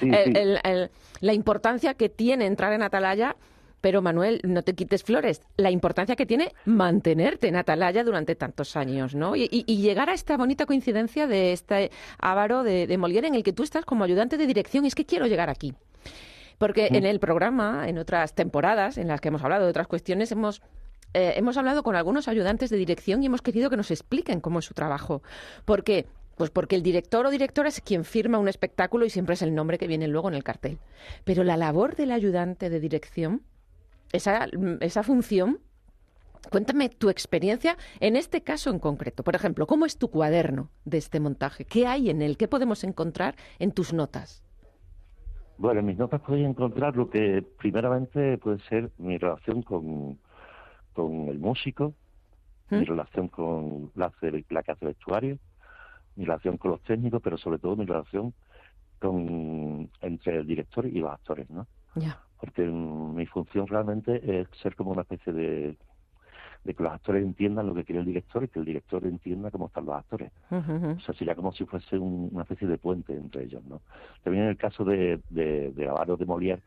la importancia que tiene entrar en Atalaya pero Manuel, no te quites flores, la importancia que tiene mantenerte en Atalaya durante tantos años, ¿no? Y, llegar a esta bonita coincidencia de este Ávaro de, de Molière en el que tú estás como ayudante de dirección, y es que quiero llegar aquí. Porque en el programa, en otras temporadas en las que hemos hablado de otras cuestiones, hemos eh, hemos hablado con algunos ayudantes de dirección y hemos querido que nos expliquen cómo es su trabajo. ¿Por qué? Pues porque el director o directora es quien firma un espectáculo y siempre es el nombre que viene luego en el cartel. Pero la labor del ayudante de dirección esa, esa función Cuéntame tu experiencia en este caso en concreto. Por ejemplo, ¿cómo es tu cuaderno de este montaje? ¿Qué hay en él? ¿Qué podemos encontrar en tus notas? Bueno, en mis notas podéis encontrar lo que primeramente puede ser mi relación con, con el músico, mi ¿Mm? relación con la, la que hace el vestuario, mi relación con los técnicos, pero sobre todo mi relación con entre el director y los actores, ¿no? Ya porque mi función realmente es ser como una especie de, de que los actores entiendan lo que quiere el director y que el director entienda cómo están los actores. O sea, sería como si fuese una especie de puente entre ellos, ¿no? También en el caso de, de, de Avaro de Molière,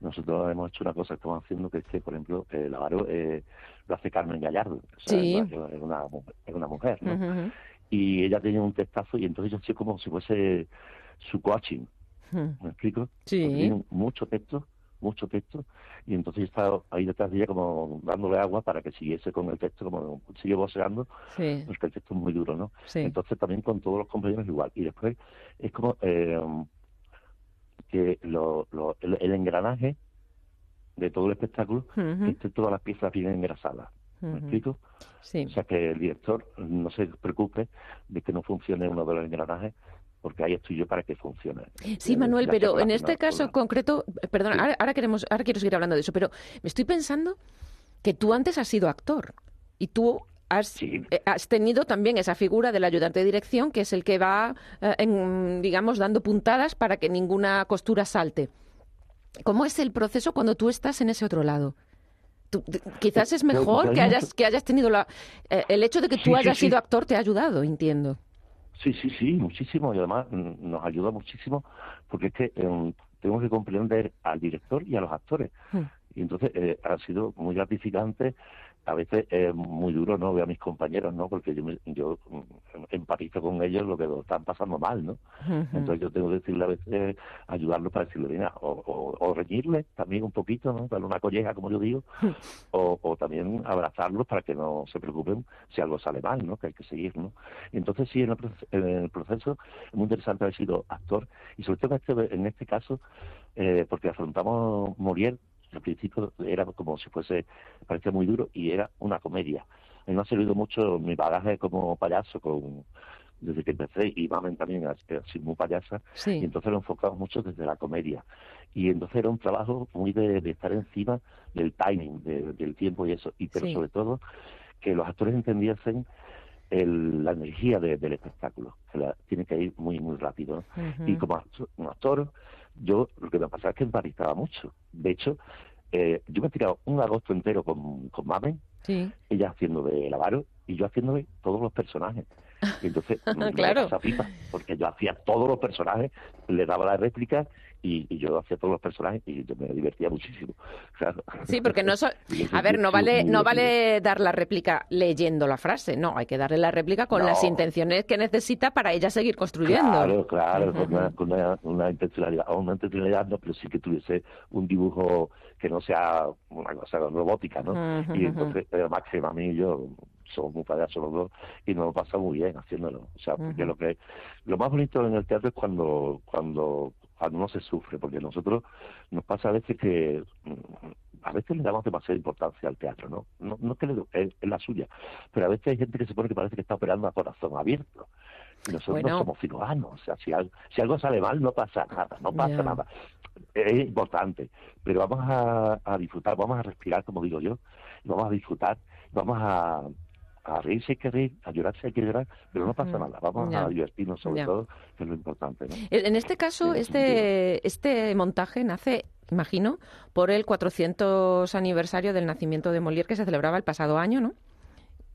nosotros hemos hecho una cosa que estamos haciendo que es que, por ejemplo, el Avaro eh, lo hace Carmen Gallardo, o sea, es, una, es una mujer, ¿no? Y ella tiene un textazo y entonces yo estoy como si fuese su coaching. ¿Me explico? Sí. tiene mucho texto mucho texto y entonces estaba ahí detrás de ella como dándole agua para que siguiese con el texto como sigue voceando sí. porque el texto es muy duro no sí. entonces también con todos los compañeros igual y después es como eh, que lo, lo, el, engranaje de todo el espectáculo que todas las piezas bien engrasadas ¿Me explico? Sí. O sea, que el director no se preocupe de que no funcione uno de los engranajes porque ahí estoy yo para que funcione. Sí, Manuel, pero en este caso concreto, perdón, ahora, queremos, ahora quiero seguir hablando de eso, pero me estoy pensando que tú antes has sido actor y tú has, eh, has, tenido también esa figura del ayudante de dirección, que es el que va, eh, en, digamos, dando puntadas para que ninguna costura salte. ¿Cómo es el proceso cuando tú estás en ese otro lado? quizás es mejor que hayas, que hayas tenido la... Eh, el hecho de que tú hayas sido actor te ha ayudado, entiendo. Sí, sí, sí, muchísimo. Y además mm, nos ayuda muchísimo porque es que em, tenemos que comprender al director y a los actores. Hmm. Y entonces eh, ha sido muy gratificante a veces es muy duro no veo a mis compañeros no porque yo yo empatizo con ellos lo que lo están pasando mal no entonces yo tengo que decirle a veces ayudarlos para decirle mira o, o, reñirles también un poquito no darle una colleja como yo digo o, o, también abrazarlos para que no se preocupen si algo sale mal no que hay que seguir no entonces sí en el, proceso es muy interesante haber sido actor y sobre todo en este, en este caso eh, porque afrontamos Moriel al principio era como si fuese, parecía muy duro y era una comedia. A mí me ha servido mucho mi bagaje como payaso con desde que empecé y Mamen también ha sido muy payasa y entonces lo enfocamos mucho desde la comedia. Y entonces era un trabajo muy de, estar encima del timing del tiempo y eso. Y pero sobre todo que los actores entendiesen la energía del espectáculo que tiene que ir muy muy rápido y como un actor yo lo que me pasaba es que emparizaba mucho. De hecho, eh, yo me he tirado un agosto entero con, con Mamen, ella haciendo de y yo haciéndole todos los personajes. Y entonces, claro. pipa, porque yo hacía todos los personajes, le daba la réplica y, yo hacía todos los personajes y yo me divertía muchísimo. Sí, porque no a ver, no vale no vale dar la réplica leyendo la frase, no, hay que darle la réplica con las intenciones que necesita para ella seguir construyendo. Claro, claro, con, una, intencionalidad, o una intencionalidad no, pero sí que tuviese un dibujo que no sea una cosa robótica, ¿no? Y entonces, Máxima a mí y yo somos muy payasos los dos y nos lo pasa muy bien haciéndolo. O sea, porque lo que lo más bonito en el teatro es cuando cuando cuando no se sufre, porque nosotros nos pasa a veces que mm, a veces le damos demasiada importancia al teatro, ¿no? No, no que es, la suya, pero a veces hay gente que se pone que parece que está operando a corazón abierto. Y nosotros no somos cirujanos, o sea, si algo, si algo sale mal no pasa nada, no pasa nada. Es importante, pero vamos a, a disfrutar, vamos a respirar, como digo yo, vamos a disfrutar, vamos a, a reírse hay que reír, a llorarse hay que llorar, pero no pasa nada, vamos a divertirnos sobre todo, que es lo importante. En este caso, este, este montaje nace, imagino, por el 400 aniversario del nacimiento de Molière que se celebraba el pasado año, ¿no?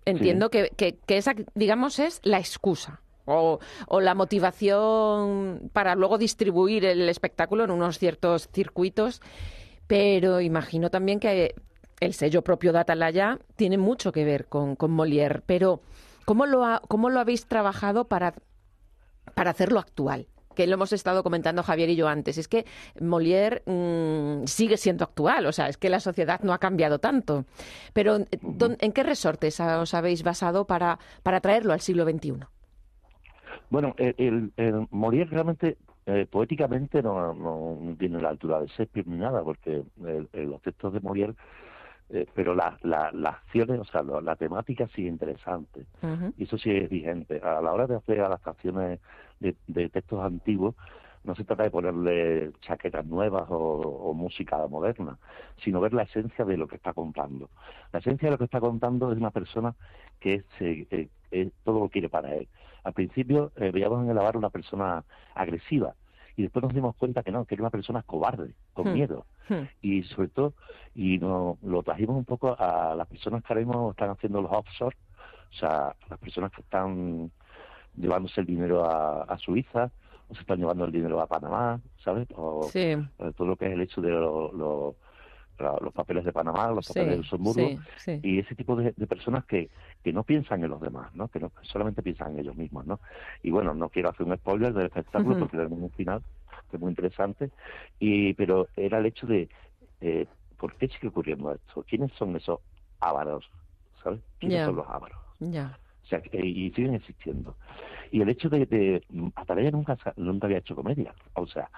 Entiendo que, que, que, esa, digamos, es la excusa. O, o, la motivación para luego distribuir el espectáculo en unos ciertos circuitos, pero imagino también que el sello propio de Atalaya tiene mucho que ver con, con Molière, pero ¿cómo lo, ¿cómo lo habéis trabajado para, para hacerlo actual? que lo hemos estado comentando Javier y yo antes, es que Molière mm, sigue siendo actual, o sea, es que la sociedad no ha cambiado tanto. Pero, ¿en qué resortes os habéis basado para, para traerlo al siglo XXI? Bueno, el, Molière realmente eh, poéticamente no, no, tiene la altura de Shakespeare ni nada, porque los textos de Molière eh, pero las la, acciones, o sea, la, temática sí es interesante. Y eso sí es vigente. A la hora de hacer adaptaciones de, de textos antiguos, no se trata de ponerle chaquetas nuevas o, música moderna, sino ver la esencia de lo que está contando. La esencia de lo que está contando es una persona que eh, todo lo quiere para él. Al principio eh, veíamos en el Avar una persona agresiva, y después nos dimos cuenta que no, que era una persona cobarde, con hmm. miedo. Hmm. Y sobre todo, y no, lo trajimos un poco a las personas que ahora mismo están haciendo los offshore, o sea, las personas que están llevándose el dinero a, Suiza, o se están llevando el dinero a Panamá, ¿sabes? O eh, todo lo que es el hecho de los papeles de Panamá, los papeles de Luxemburgo, y ese tipo de, personas que, que no piensan en los demás, ¿no? Que no, solamente piensan en ellos mismos, ¿no? Y bueno, no quiero hacer un spoiler del espectáculo porque tenemos un final que es muy interesante, y pero era el hecho de eh, ¿por qué sigue ocurriendo esto? ¿Quiénes son esos ávaros? ¿Sabes? ¿Quiénes son los ávaros? O sea, y siguen existiendo. Y el hecho de, que Atalaya nunca, nunca había hecho comedia. O sea,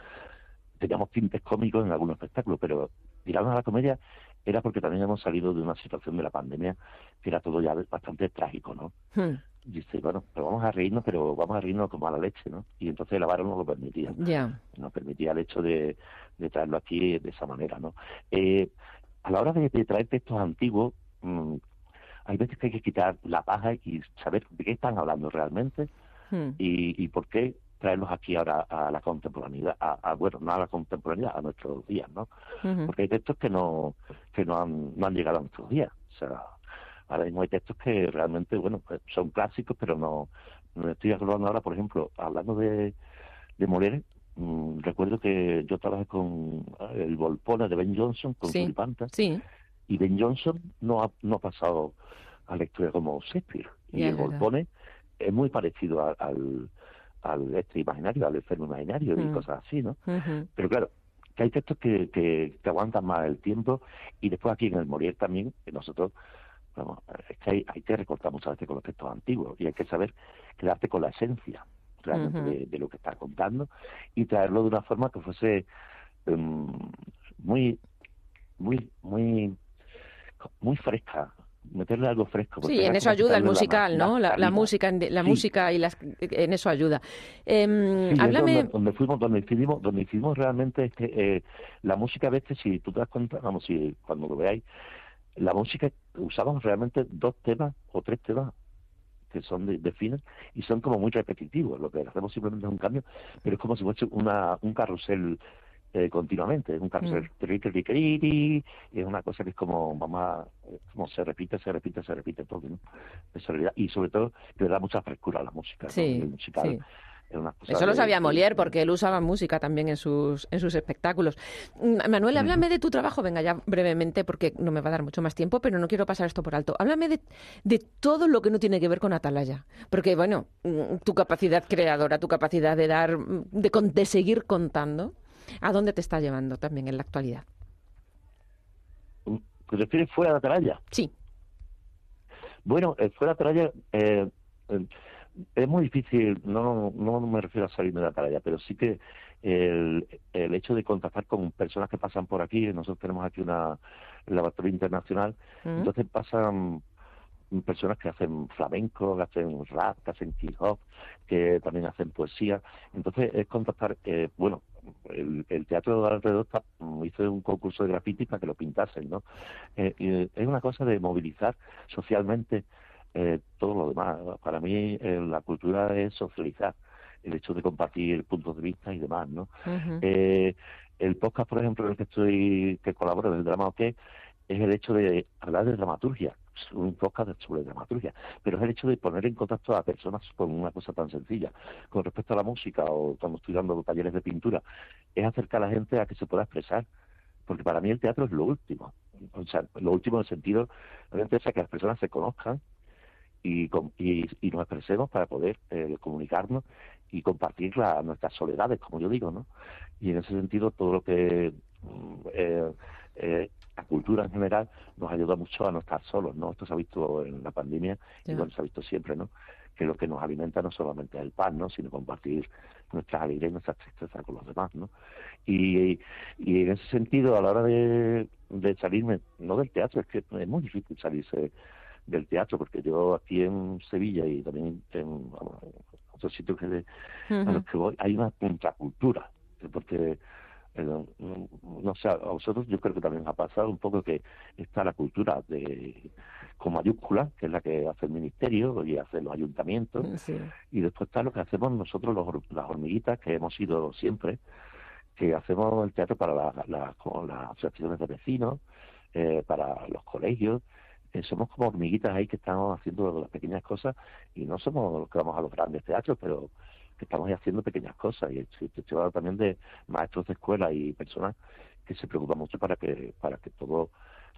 teníamos tintes cómicos en algunos espectáculos, pero tirarnos a la comedia era porque también hemos salido de una situación de la pandemia que era todo ya bastante trágico, ¿no? Hmm. dice, bueno, pero vamos a reírnos, pero vamos a reírnos como a la leche, ¿no? Y entonces el avaro no lo permitía. Ya. No permitía el hecho de, de, traerlo aquí de esa manera, ¿no? Eh, a la hora de, traer textos antiguos, mm, hay veces que hay que quitar la paja y saber de qué están hablando realmente hmm. y, y por qué traerlos aquí ahora a la contemporaneidad, a, bueno, no a la contemporaneidad, a nuestros días, ¿no? Porque hay textos que no que no han, no han llegado a nuestros días. O sea, ahora mismo hay textos que realmente, bueno, pues son clásicos, pero no, no estoy hablando ahora, por ejemplo, hablando de, de Moreno, mm, recuerdo que yo trabajé con eh, el Volpone de Ben Johnson, con sí, sí. y Ben Johnson no ha, no ha pasado a lectura como Shakespeare. Y el Volpone es muy parecido al, al este imaginario, al enfermo imaginario y mm. cosas así, ¿no? Pero claro, que hay textos que, que, que, aguantan más el tiempo y después aquí en el Morier también, que nosotros es que hay, que recortar muchas veces con los textos antiguos y hay que saber quedarte con la esencia realmente de, lo que está contando y traerlo de una forma que fuese em, muy, muy, muy, muy fresca, meterle algo fresco. Sí, en eso ayuda el musical, ¿no? La, música, la música y las, en eso ayuda. Eh, háblame. Donde, fuimos, donde hicimos, donde hicimos realmente que eh, la música a veces, si tú te das cuenta, vamos, si cuando lo veáis, la música usamos realmente dos temas o tres temas que son de, de y son como muy repetitivos. Lo que hacemos simplemente es un cambio, pero es como si fuese una, un carrusel eh, continuamente. Un carrusel mm. es una cosa que es como, vamos como se repite, se repite, se repite todo. ¿no? Y sobre todo, le da mucha frescura a la música. Sí, eso lo sabía Molière porque él usaba música también en sus, en sus espectáculos. Mm, Manuel, háblame de tu trabajo, venga ya brevemente porque no me va a dar mucho más tiempo, pero no quiero pasar esto por alto. Háblame de, de todo lo que no tiene que ver con Atalaya, porque bueno, mm, tu capacidad creadora, tu capacidad de dar, mm, de, de seguir contando, ¿a dónde te está llevando también en la actualidad? ¿Te refieres fuera de Atalaya? Sí. Bueno, eh, fuera de Atalaya... Eh, es muy difícil, no, no me refiero a salirme de la tarea, pero sí que el, el hecho de contactar con personas que pasan por aquí, nosotros tenemos aquí una laboratorio internacional, mm. entonces pasan personas que hacen flamenco, que hacen rap, que hacen hip hop, que también hacen poesía. Entonces es contactar, eh, bueno, el, teatro de alrededor está, hizo un concurso de graffiti para que lo pintasen, ¿no? Eh, es una cosa de movilizar socialmente eh, todo lo demás. Para mí eh, la cultura es socializar, el hecho de compartir puntos de vista y demás, ¿no? eh, el podcast, por ejemplo, en el que estoy, que colaboro en el drama OK, es el hecho de hablar de dramaturgia, un podcast sobre dramaturgia, pero es el hecho de poner en contacto a personas con una cosa tan sencilla. Con respecto a la música o cuando estoy dando talleres de pintura, es acercar a la gente a que se pueda expresar, porque para mí el teatro es lo último. O sea, lo último en el sentido, obviamente, es que las personas se conozcan, y, y, nos expresemos para poder eh, comunicarnos y compartir nuestras soledades, como yo digo, ¿no? Y en ese sentido, todo lo que mm, eh, eh, la cultura en general nos ayuda mucho a no estar solos, ¿no? Esto se ha visto en la pandemia y bueno, se ha visto siempre, ¿no? Que lo que nos alimenta no solamente es el pan, ¿no? Sino compartir nuestras alegrías y nuestras tristezas con los demás, ¿no? Y, y en ese sentido, a la hora de, de salirme, no del teatro, es que es muy difícil salirse del teatro, porque yo aquí en Sevilla y también en, otros sitios que a los que voy, hay una contracultura, porque eh, no sé, a vosotros yo creo que también ha pasado un poco que está la cultura de con mayúscula, que es la que hace el ministerio y hace los ayuntamientos, y después está lo que hacemos nosotros los, las hormiguitas, que hemos ido siempre, que hacemos el teatro para las asociaciones de vecinos, eh, para los colegios, eh, somos como hormiguitas ahí que estamos haciendo las pequeñas cosas y no somos los que vamos a los grandes teatros, pero que estamos haciendo pequeñas cosas y estoy hablando también de maestros de escuela y personas que se preocupan mucho para que para que todos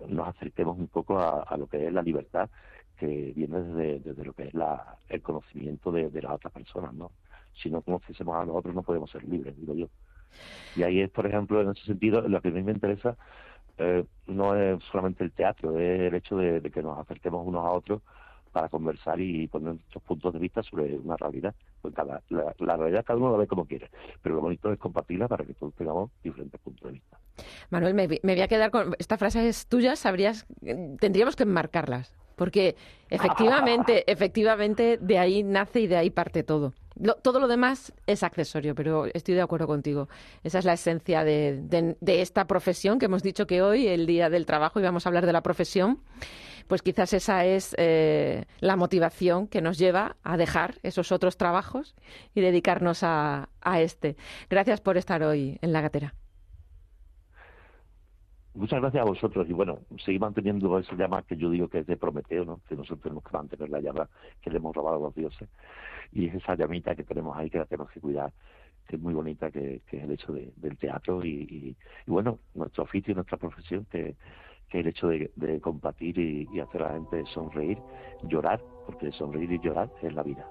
nos acerquemos un poco a, lo que es la libertad que viene desde, lo que es la, el conocimiento de, las otras personas, ¿no? Si no conociésemos a nosotros no podemos ser libres, digo yo. Y ahí es, por ejemplo, en ese sentido, lo que a mí me interesa eh, no es solamente el teatro, es el hecho de, que nos acerquemos unos a otros para conversar y poner nuestros puntos de vista sobre una realidad. Pues cada, la, realidad cada uno la ve como quiere, pero lo bonito es compartirla para que todos tengamos diferentes puntos de vista. Manuel, me, voy a quedar con... Esta frase es tuya, sabrías... Tendríamos que enmarcarlas porque efectivamente, efectivamente de ahí nace y de ahí parte todo. todo lo demás es accesorio, pero estoy de acuerdo contigo. Esa es la esencia de, de, esta profesión que hemos dicho que hoy, el Día del Trabajo, y vamos a hablar de la profesión, pues quizás esa es eh, la motivación que nos lleva a dejar esos otros trabajos y dedicarnos a, a este. Gracias por estar hoy en La Gatera. Muchas gracias a vosotros y bueno, seguir manteniendo esa llama que yo digo que es de Prometeo, ¿no? que nosotros tenemos que mantener la llama que le hemos robado a los dioses y es esa llamita que tenemos ahí que la tenemos que cuidar, que es muy bonita, que, es el hecho del teatro y, bueno, nuestro oficio y nuestra profesión, que, que el hecho de, de compartir y, hacer a la gente sonreír, llorar, porque sonreír y llorar es la vida.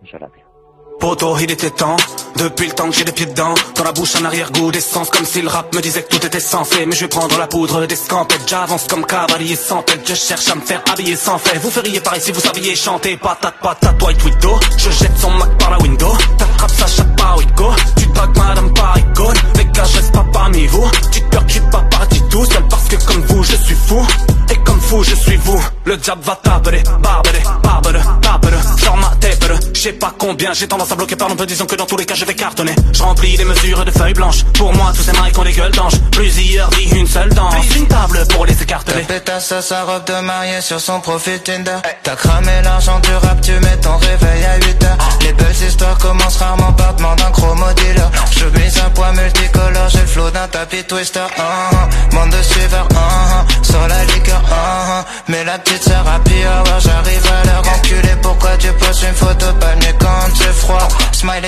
Muchas gracias. Poto, il était temps, depuis le temps que j'ai les pieds dedans. Dans la bouche un arrière-goût d'essence. Comme si le rap me disait que tout était censé Mais je vais prendre la poudre des scampettes J'avance comme cavalier sans tête Je cherche à me faire habiller sans fait. Vous feriez pareil si vous saviez chanter. Patate, patate, white widow Je jette son Mac par la window. T'attrapes sa chatte par Wico Tu te madame par icône Les gars je pas parmi vous. Tu te percutes pas parti tout seul. Parce que comme vous je suis fou. Et comme fou je suis vous. Le diable va taper, barber, barber, tête, je sais pas combien J'ai tendance à bloquer par peu disons que dans tous les cas je vais cartonner. Je remplis les mesures de feuilles blanches. Pour moi tous ces mailles ont des gueules d'ange Plusieurs dit une seule danse. Une table pour les écarteler. Ta pétasse à sa robe de mariée sur son profil Tinder. T'as cramé l'argent du rap tu mets ton réveil à 8 heures. Les belles histoires commencent rarement par demande d'un chromodile Je brise un poids multicolore j'ai le flow d'un tapis twister. Uh -huh. Monde de suiveurs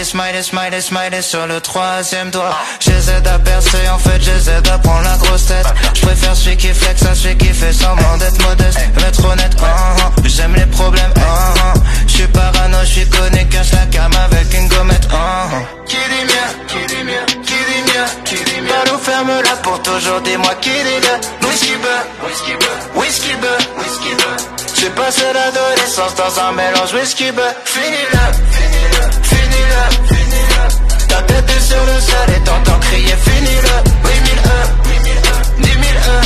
Smiley, smiley, smiley, smiley sur le troisième doigt. J'essaie d'apercer, en fait j'essaie d'apprendre la grosse tête. Je préfère celui qui flex à celui qui fait semblant d'être modeste. Être honnête, uh -huh. j'aime les problèmes, uh -huh. Je suis parano, je suis connu, cache la cam avec une gommette, uh -huh. Qui dit mieux, qui dit mieux, qui dit mieux, qui dit mieux. Balou ferme la pour toujours, dis-moi qui dit le Whisky beurre, whisky beurre, whisky beurre, whisky beurre J'ai passé l'adolescence dans un mélange whisky beurre Fini-le, fini-le, ta tête est sur le sol et t'entends crier finis-le. Oui, mille un,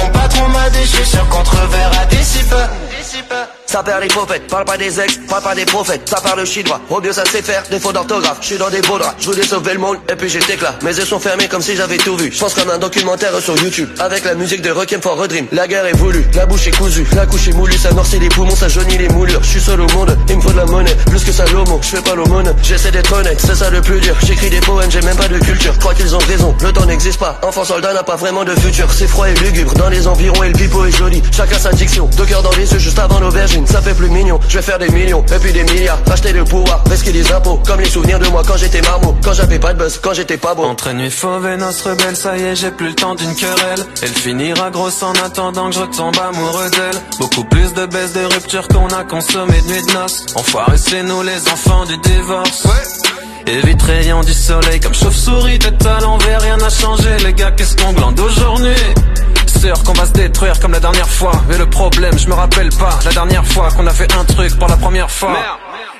Mon patron m'a sur contre-verre à d'ici peu ça perd les prophètes, parle pas des ex, parle pas des prophètes, ça parle chinois, Robio ça sait faire, défaut d'orthographe, je suis dans des beaux draps, je voulais sauver le monde, et puis j'étais là, mes yeux sont fermés comme si j'avais tout vu, je pense comme un documentaire sur YouTube, avec la musique de Requiem for a Dream, la guerre est voulue, la bouche est cousue, la couche est moulue, ça noircit les poumons, ça jaunit les moulures, je suis seul au monde, il me faut de la monnaie, plus que ça l'homo, je fais pas l'aumône, j'essaie d'être honnête, c'est ça le plus dur, j'écris des poèmes, j'ai même pas de culture, crois qu'ils ont raison, le temps n'existe pas, enfant soldat n'a pas vraiment de futur, c'est froid et lugubre, dans les environs et le pipeau est joli, chacun sa diction, deux cœurs dans les yeux juste avant ça fait plus mignon, je vais faire des millions, et puis des milliards, racheter le pouvoir, risquer des impôts, comme les souvenirs de moi quand j'étais marmot, quand j'avais pas de buzz, quand j'étais pas beau. Entre nuit fauve et noce rebelle, ça y est, j'ai plus le temps d'une querelle. Elle finira grosse en attendant que je retombe amoureux d'elle. Beaucoup plus de baisses de rupture qu'on a consommé de nuit de noces. Enfoiré, c'est nous les enfants du divorce. Ouais. Évite rayon du soleil comme chauve-souris, tête à l'envers, rien n'a changé, les gars, qu'est-ce qu'on glande aujourd'hui? Sûr qu'on va se détruire comme la dernière fois. Mais le problème, je me rappelle pas La dernière fois qu'on a fait un truc pour la première fois.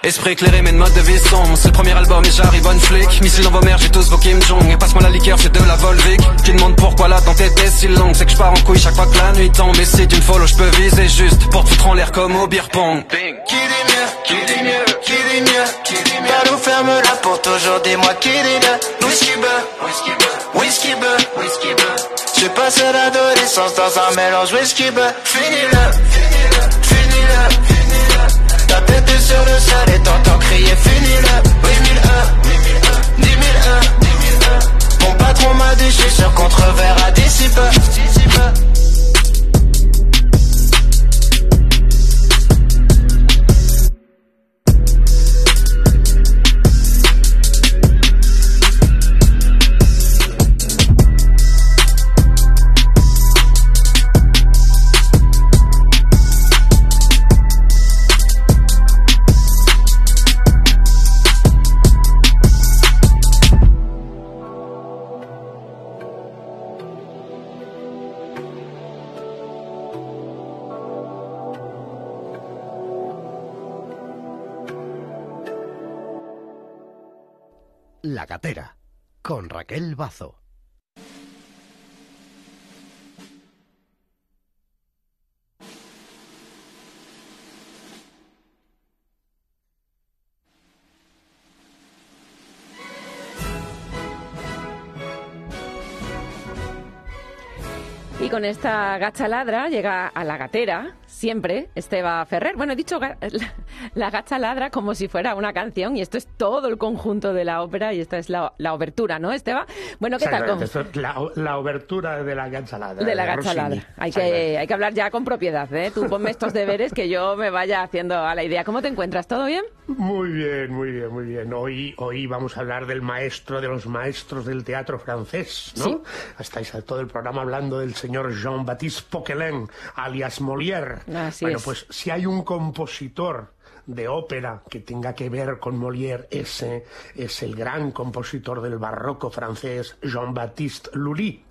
Esprit éclairé mais de mode de vie sombre. C'est le premier album et j'arrive en flic. Missile dans vos mères, j'ai tous vos Kim Jong. Et passe-moi la liqueur, c'est de la Volvic. Qui demande pourquoi la tente était si longue. C'est que je pars en couille chaque fois que la nuit tombe. Et si tu me follow, je peux viser juste Pour te foutre en l'air comme au beer pong. Qui dit mieux, qui dit mieux, qui dit mieux, qui dit mieux. Ferme la pour toujours, dis-moi qui dit mieux. Whisky beurre, whisky beurre, whisky beurre, whisky beurre j'ai passé l'adolescence dans un mélange whisky beurre Finis-le, finis-le, finis-le, finis-le Ta tête est sur le sol et t'entends crier finis-le 8001, 10 001 Mon patron m'a dit je suis sûr qu'on te d'ici La Gatera, con Raquel Bazo. Y con esta gacha ladra llega a la gatera, siempre, Esteba Ferrer. Bueno, he dicho la, gacha ladra como si fuera una canción y esto es todo el conjunto de la ópera y esta es la, la obertura, ¿no, Esteba? Bueno, ¿qué tal? la, la, obertura de la gacha ladra. De la gacha ladra. Hay que, hay que hablar ya con propiedad, ¿eh? Tú ponme estos deberes que yo me vaya haciendo a la idea. ¿Cómo te encuentras? ¿Todo bien? Muy bien, muy bien, muy bien. Hoy, hoy vamos a hablar del maestro de los maestros del teatro francés, ¿no? ¿Sí? Estáis todo el programa hablando del señor Jean-Baptiste Poquelin, alias Molière. bueno, pues si hay un compositor de ópera que tenga que ver con Molière, ese es el gran compositor del barroco francés Jean-Baptiste Lully,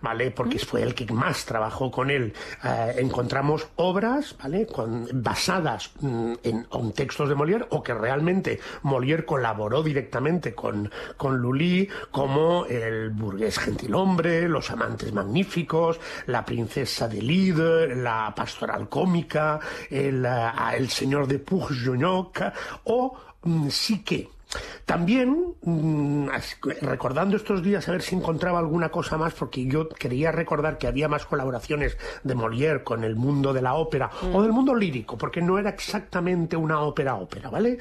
¿vale? Porque fue el que más trabajó con él. Eh, encontramos obras, ¿vale? basadas mm, en, textos de Molière o que realmente Molière colaboró directamente con, con Lully, como el burgués gentilhombre, los amantes magníficos, la princesa de Lide, la pastoral cómica, el, eh, el señor de Pourge o mm, sí que también, mm, recordando estos días a ver si encontraba alguna cosa más, porque yo quería recordar que había más colaboraciones de Molière con el mundo de la ópera o mm. del mundo lírico, porque no era exactamente una ópera-ópera, ¿vale?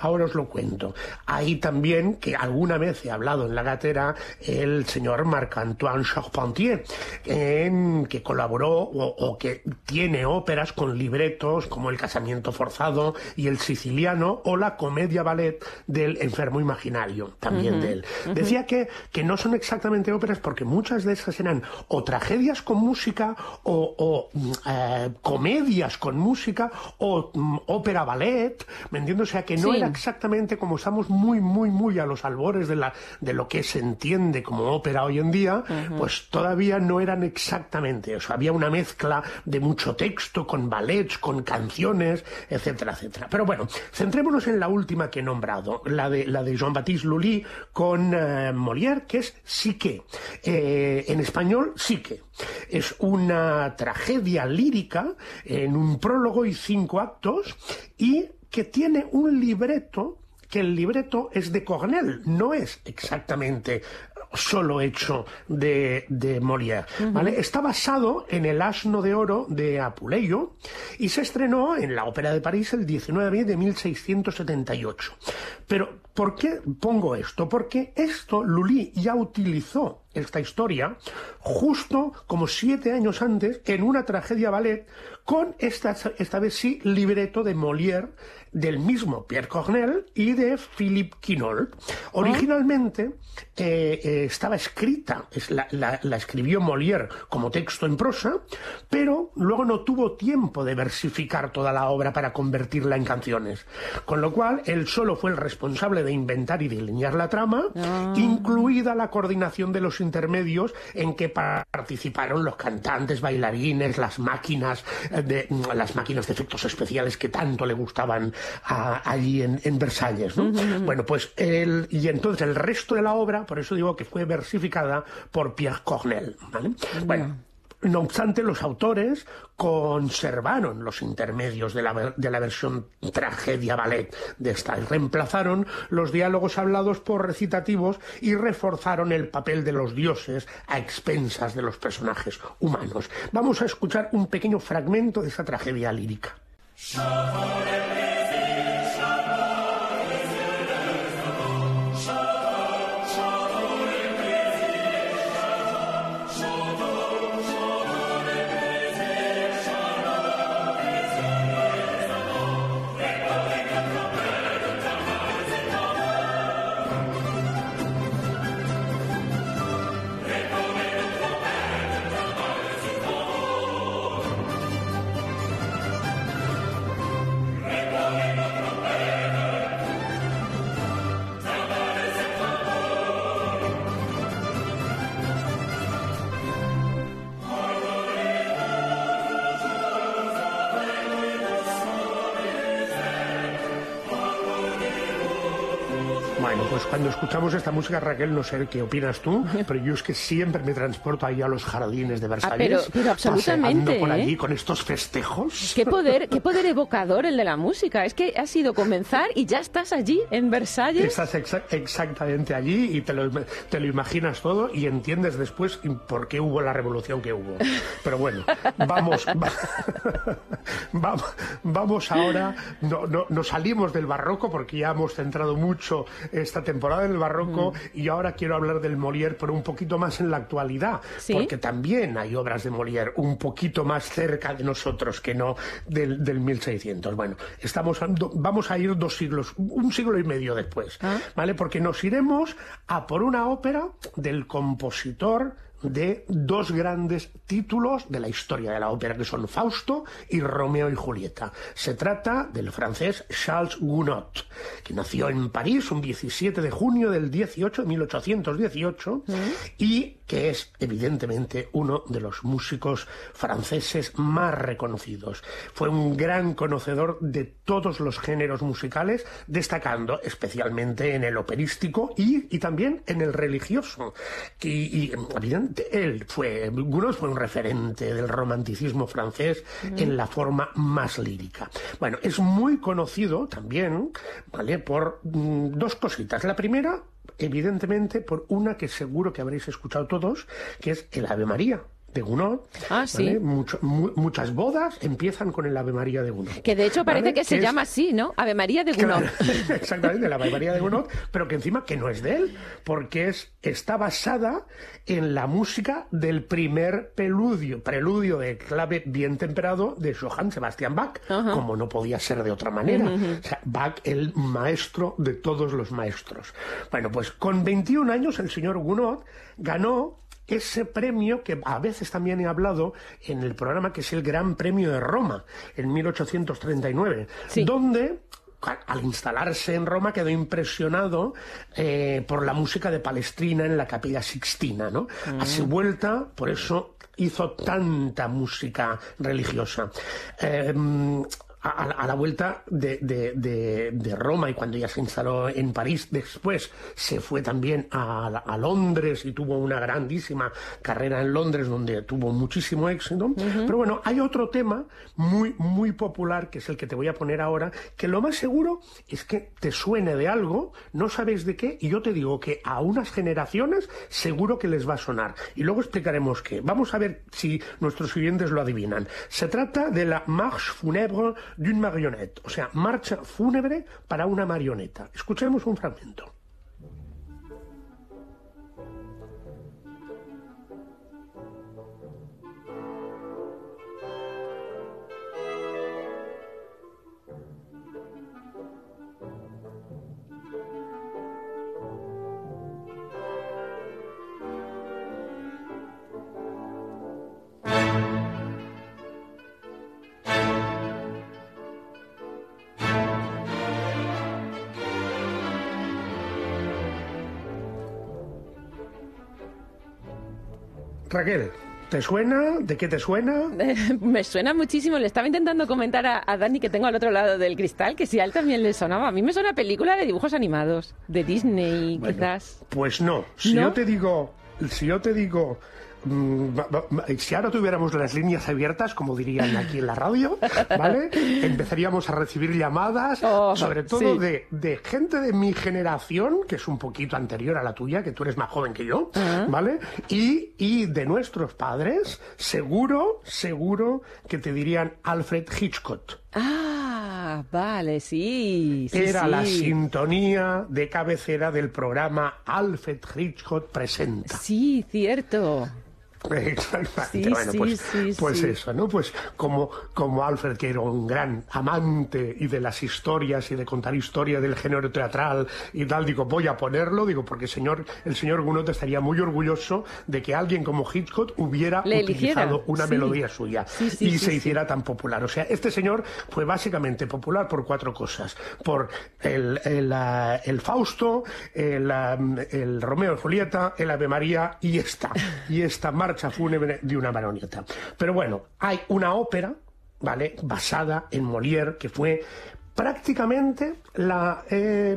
Ahora, os lo cuento. Ahí también, que alguna vez he hablado en la gatera, el señor Marc-Antoine Charpentier, en, que colaboró o, que tiene óperas con libretos como El casamiento forzado y El siciliano o la comedia ballet del enfermo imaginario, también de él. Decía que, que no son exactamente óperas porque muchas de esas eran o tragedias con música o, mm, eh, comedias con música o mm, ópera ballet, ¿me entiendo? O sea, que no era exactamente como estamos muy, muy, muy a los albores de, la, de lo que se entiende como ópera hoy en día, pues todavía no eran exactamente. O sea, había una mezcla de mucho texto con ballets, con canciones, etcétera, etcétera. Pero bueno, centrémonos en la última que he nombrado, la de, la de Jean-Baptiste Lully con eh, Molière, que es Sique. Eh, en español, Sique. Es una tragedia lírica en un prólogo y cinco actos y que tiene un libreto que el libreto es de Cornell, no es exactamente solo hecho de, de Molière. ¿vale? Está basado en El asno de oro de Apuleyo y se estrenó en la Ópera de París el 19 de abril de 1678. Pero, ¿por qué pongo esto? Porque esto Lully ya utilizó esta historia justo como siete años antes en una tragedia ballet con esta, esta vez sí libreto de Molière del mismo Pierre Cornell y de Philippe Quinault. Originalmente eh, eh, estaba escrita, la, escribió Molière como texto en prosa, pero luego no tuvo tiempo de versificar toda la obra para convertirla en canciones. Con lo cual, él solo fue el responsable de inventar y delinear la trama, ah. incluida la coordinación de los intermedios en que participaron los cantantes, bailarines, las máquinas eh, de las máquinas de efectos especiales que tanto le gustaban allí en, Versalles. Bueno, pues el, y entonces el resto de la obra, por eso digo que fue versificada por Pierre Cornell. Bueno. No obstante, los autores conservaron los intermedios de la, de la versión tragedia ballet de esta y reemplazaron los diálogos hablados por recitativos y reforzaron el papel de los dioses a expensas de los personajes humanos. Vamos a escuchar un pequeño fragmento de esa tragedia lírica. Cuando escuchamos esta música, Raquel, no sé qué opinas tú, pero yo es que siempre me transporto ahí a los jardines de Versalles. Ah, pero, pero absolutamente. por allí ¿eh? con estos festejos. Qué poder, qué poder evocador el de la música. Es que ha sido comenzar y ya estás allí, en Versalles. Estás exactamente allí y te lo, te lo imaginas todo y entiendes después por qué hubo la revolución que hubo. Pero bueno, vamos, vamos, vamos ahora, no, no, nos salimos del barroco porque ya hemos centrado mucho esta temporada en el barroco mm. y ahora quiero hablar del Molière, pero un poquito más en la actualidad, porque también hay obras de Molière un poquito más cerca de nosotros que no del, del 1600. Bueno, estamos, vamos a ir dos siglos, un siglo y medio después, ah. ¿vale? Porque nos iremos a por una ópera del compositor de dos grandes títulos de la historia de la ópera, que son Fausto y Romeo y Julieta. Se trata del francés Charles Gounod, que nació en París un 17 de junio del 18, 1818, y que es evidentemente uno de los músicos franceses más reconocidos. Fue un gran conocedor de todos los géneros musicales, destacando especialmente en el operístico y, también en el religioso. Y, evidentemente, él fue, fue un referente del romanticismo francés en la forma más lírica. Bueno, es muy conocido también, ¿vale? Por mm, dos cositas. La primera, evidentemente por una que seguro que habréis escuchado todos, que es el Ave María de Gounod. Ah, sí. muchas bodas empiezan con el Ave María de Gounod. Que de hecho parece que se llama así, ¿no? Ave María de Gounod. exactamente, la Ave María de Gounod, pero que encima que no es de él, porque es, está basada en la música del primer preludio, preludio de clave bien temperado de Johann Sebastian Bach, como no podía ser de otra manera. O sea, Bach, el maestro de todos los maestros. Bueno, pues con 21 años el señor Gounod ganó ese premio que a veces también he hablado en el programa que es el Gran Premio de Roma en 1839, donde al instalarse en Roma quedó impresionado eh, por la música de Palestrina en la capilla Sixtina, ¿no? A su mm. vuelta, por eso hizo tanta música religiosa. Eh, a, la vuelta de, Roma y cuando ya se instaló en París, después se fue también a, Londres y tuvo una grandísima carrera en Londres donde tuvo muchísimo éxito. Pero bueno, hay otro tema muy, muy popular que es el que te voy a poner ahora, que lo más seguro es que te suene de algo, no sabes de qué, y yo te digo que a unas generaciones seguro que les va a sonar. Y luego explicaremos qué. Vamos a ver si nuestros oyentes lo adivinan. Se trata de la Marche funèbre d'une marionnette, o sea, marcha fúnebre para una marioneta. Escuchemos un fragmento. Raquel, ¿Te suena? ¿De qué te suena? Me suena muchísimo. Le estaba intentando comentar a, Dani que tengo al otro lado del cristal que si a él también le sonaba. A mí me suena película de dibujos animados, de Disney, quizás. Pues no. Si yo te digo, si yo te digo si ahora tuviéramos las líneas abiertas, como dirían aquí en la radio, ¿vale? Empezaríamos a recibir llamadas, oh, sobre todo de, gente de mi generación, que es un poquito anterior a la tuya, que tú eres más joven que yo, ¿vale? Y, y de nuestros padres, seguro, seguro que te dirían Alfred Hitchcock. Ah, vale, sí. Era la sintonía de cabecera del programa Alfred Hitchcock Presenta. Sí, cierto. Exactamente. bueno, pues, pues eso, ¿no? Pues como, como Alfred, que era un gran amante y de las historias y de contar historias del género teatral y tal, digo, voy a ponerlo, digo, porque el señor, el señor Gunot estaría muy orgulloso de que alguien como Hitchcock hubiera utilizado una melodía suya y se hiciera tan popular. O sea, este señor fue básicamente popular por cuatro cosas. Por el, el, el Fausto, el, el Romeo y Julieta, el Ave María y esta, y esta marcha fúnebre de una marioneta. Pero bueno, hay una ópera, ¿vale? Basada en Molière, que fue prácticamente la, eh,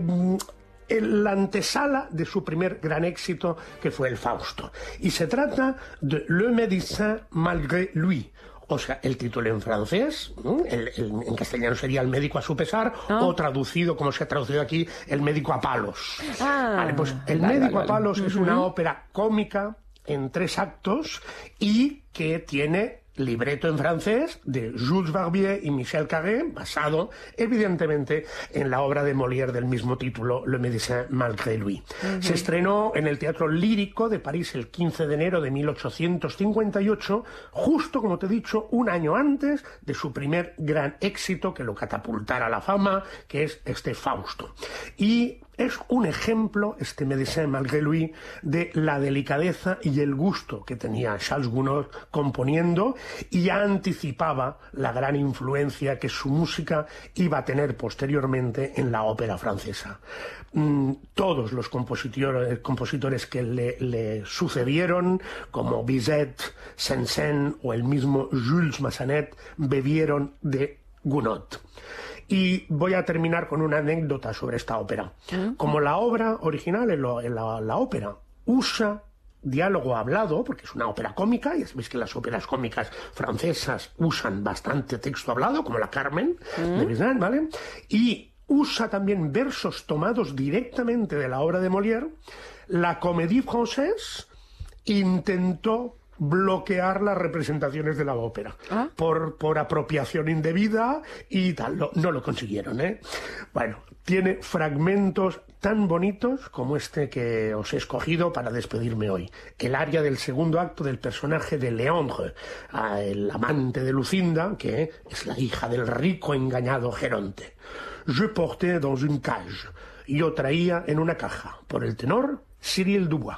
la antesala de su primer gran éxito, que fue el Fausto. Y se trata de Le Médecin malgré lui, o sea, el título en francés, en castellano sería El médico a su pesar, ah. o traducido, como se ha traducido aquí, El médico a palos. Ah, pues El médico a palos es una ópera cómica en tres actos y que tiene libreto en francés de Jules Barbier y Michel Carré, basado evidentemente en la obra de Molière del mismo título, Le Médecin malgré lui. Se estrenó en el Teatro Lírico de París el 15 de enero de 1858, justo como te he dicho, un año antes de su primer gran éxito que lo catapultara a la fama, que es este Fausto. Y es un ejemplo, este Médecin malgré lui, de la delicadeza y el gusto que tenía Charles Gounod componiendo y ya anticipaba la gran influencia que su música iba a tener posteriormente en la ópera francesa. Mm, todos los compositores, que le, sucedieron, como Bizet, Saint-Saëns o el mismo Jules Massenet, bebieron de Gounod. Y voy a terminar con una anécdota sobre esta ópera. Ah. Como la obra original en, la, ópera usa diálogo hablado, porque es una ópera cómica, y sabéis que las óperas cómicas francesas usan bastante texto hablado, como la Carmen de Bizet, ¿vale? Y usa también versos tomados directamente de la obra de Molière, la Comédie Française intentó bloquear las representaciones de la ópera ah. por, por apropiación indebida y tal. No, lo consiguieron, ¿eh? Bueno, tiene fragmentos tan bonitos como este que os he escogido para despedirme hoy. El área del segundo acto del personaje de Leandre, el amante de Lucinda, que es la hija del rico engañado Geronte. Je portais dans une cage. Yo traía en una caja, por el tenor Cyril Dubois.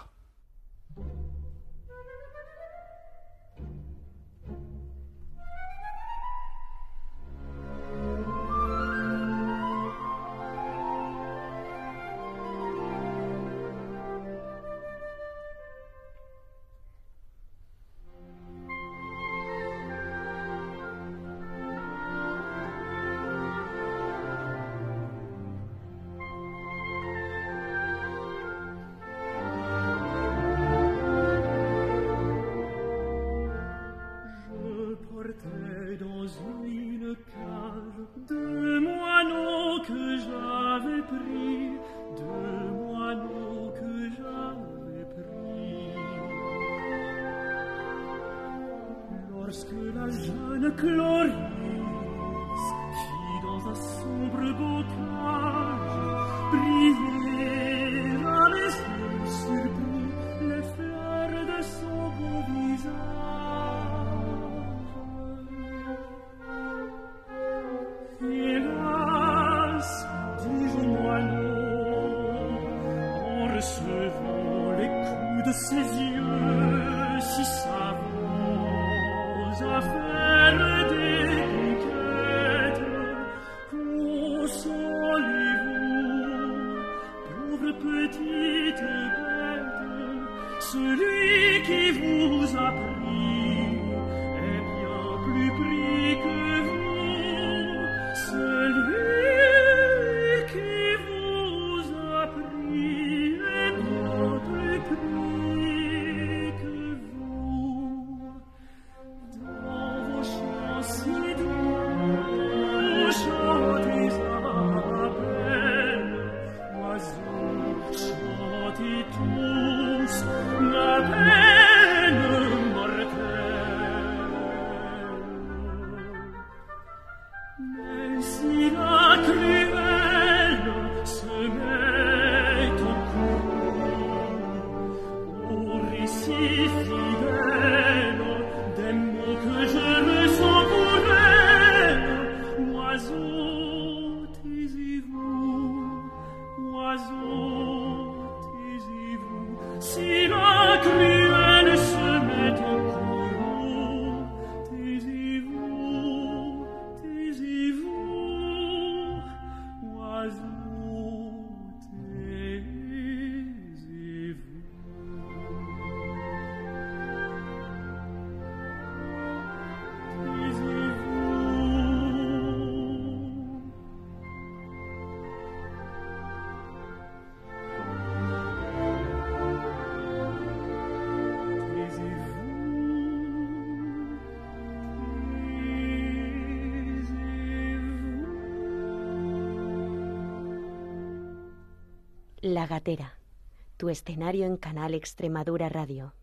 petite bête, celui qui vous a pris. La Gatera, tu escenario en Canal Extremadura Radio.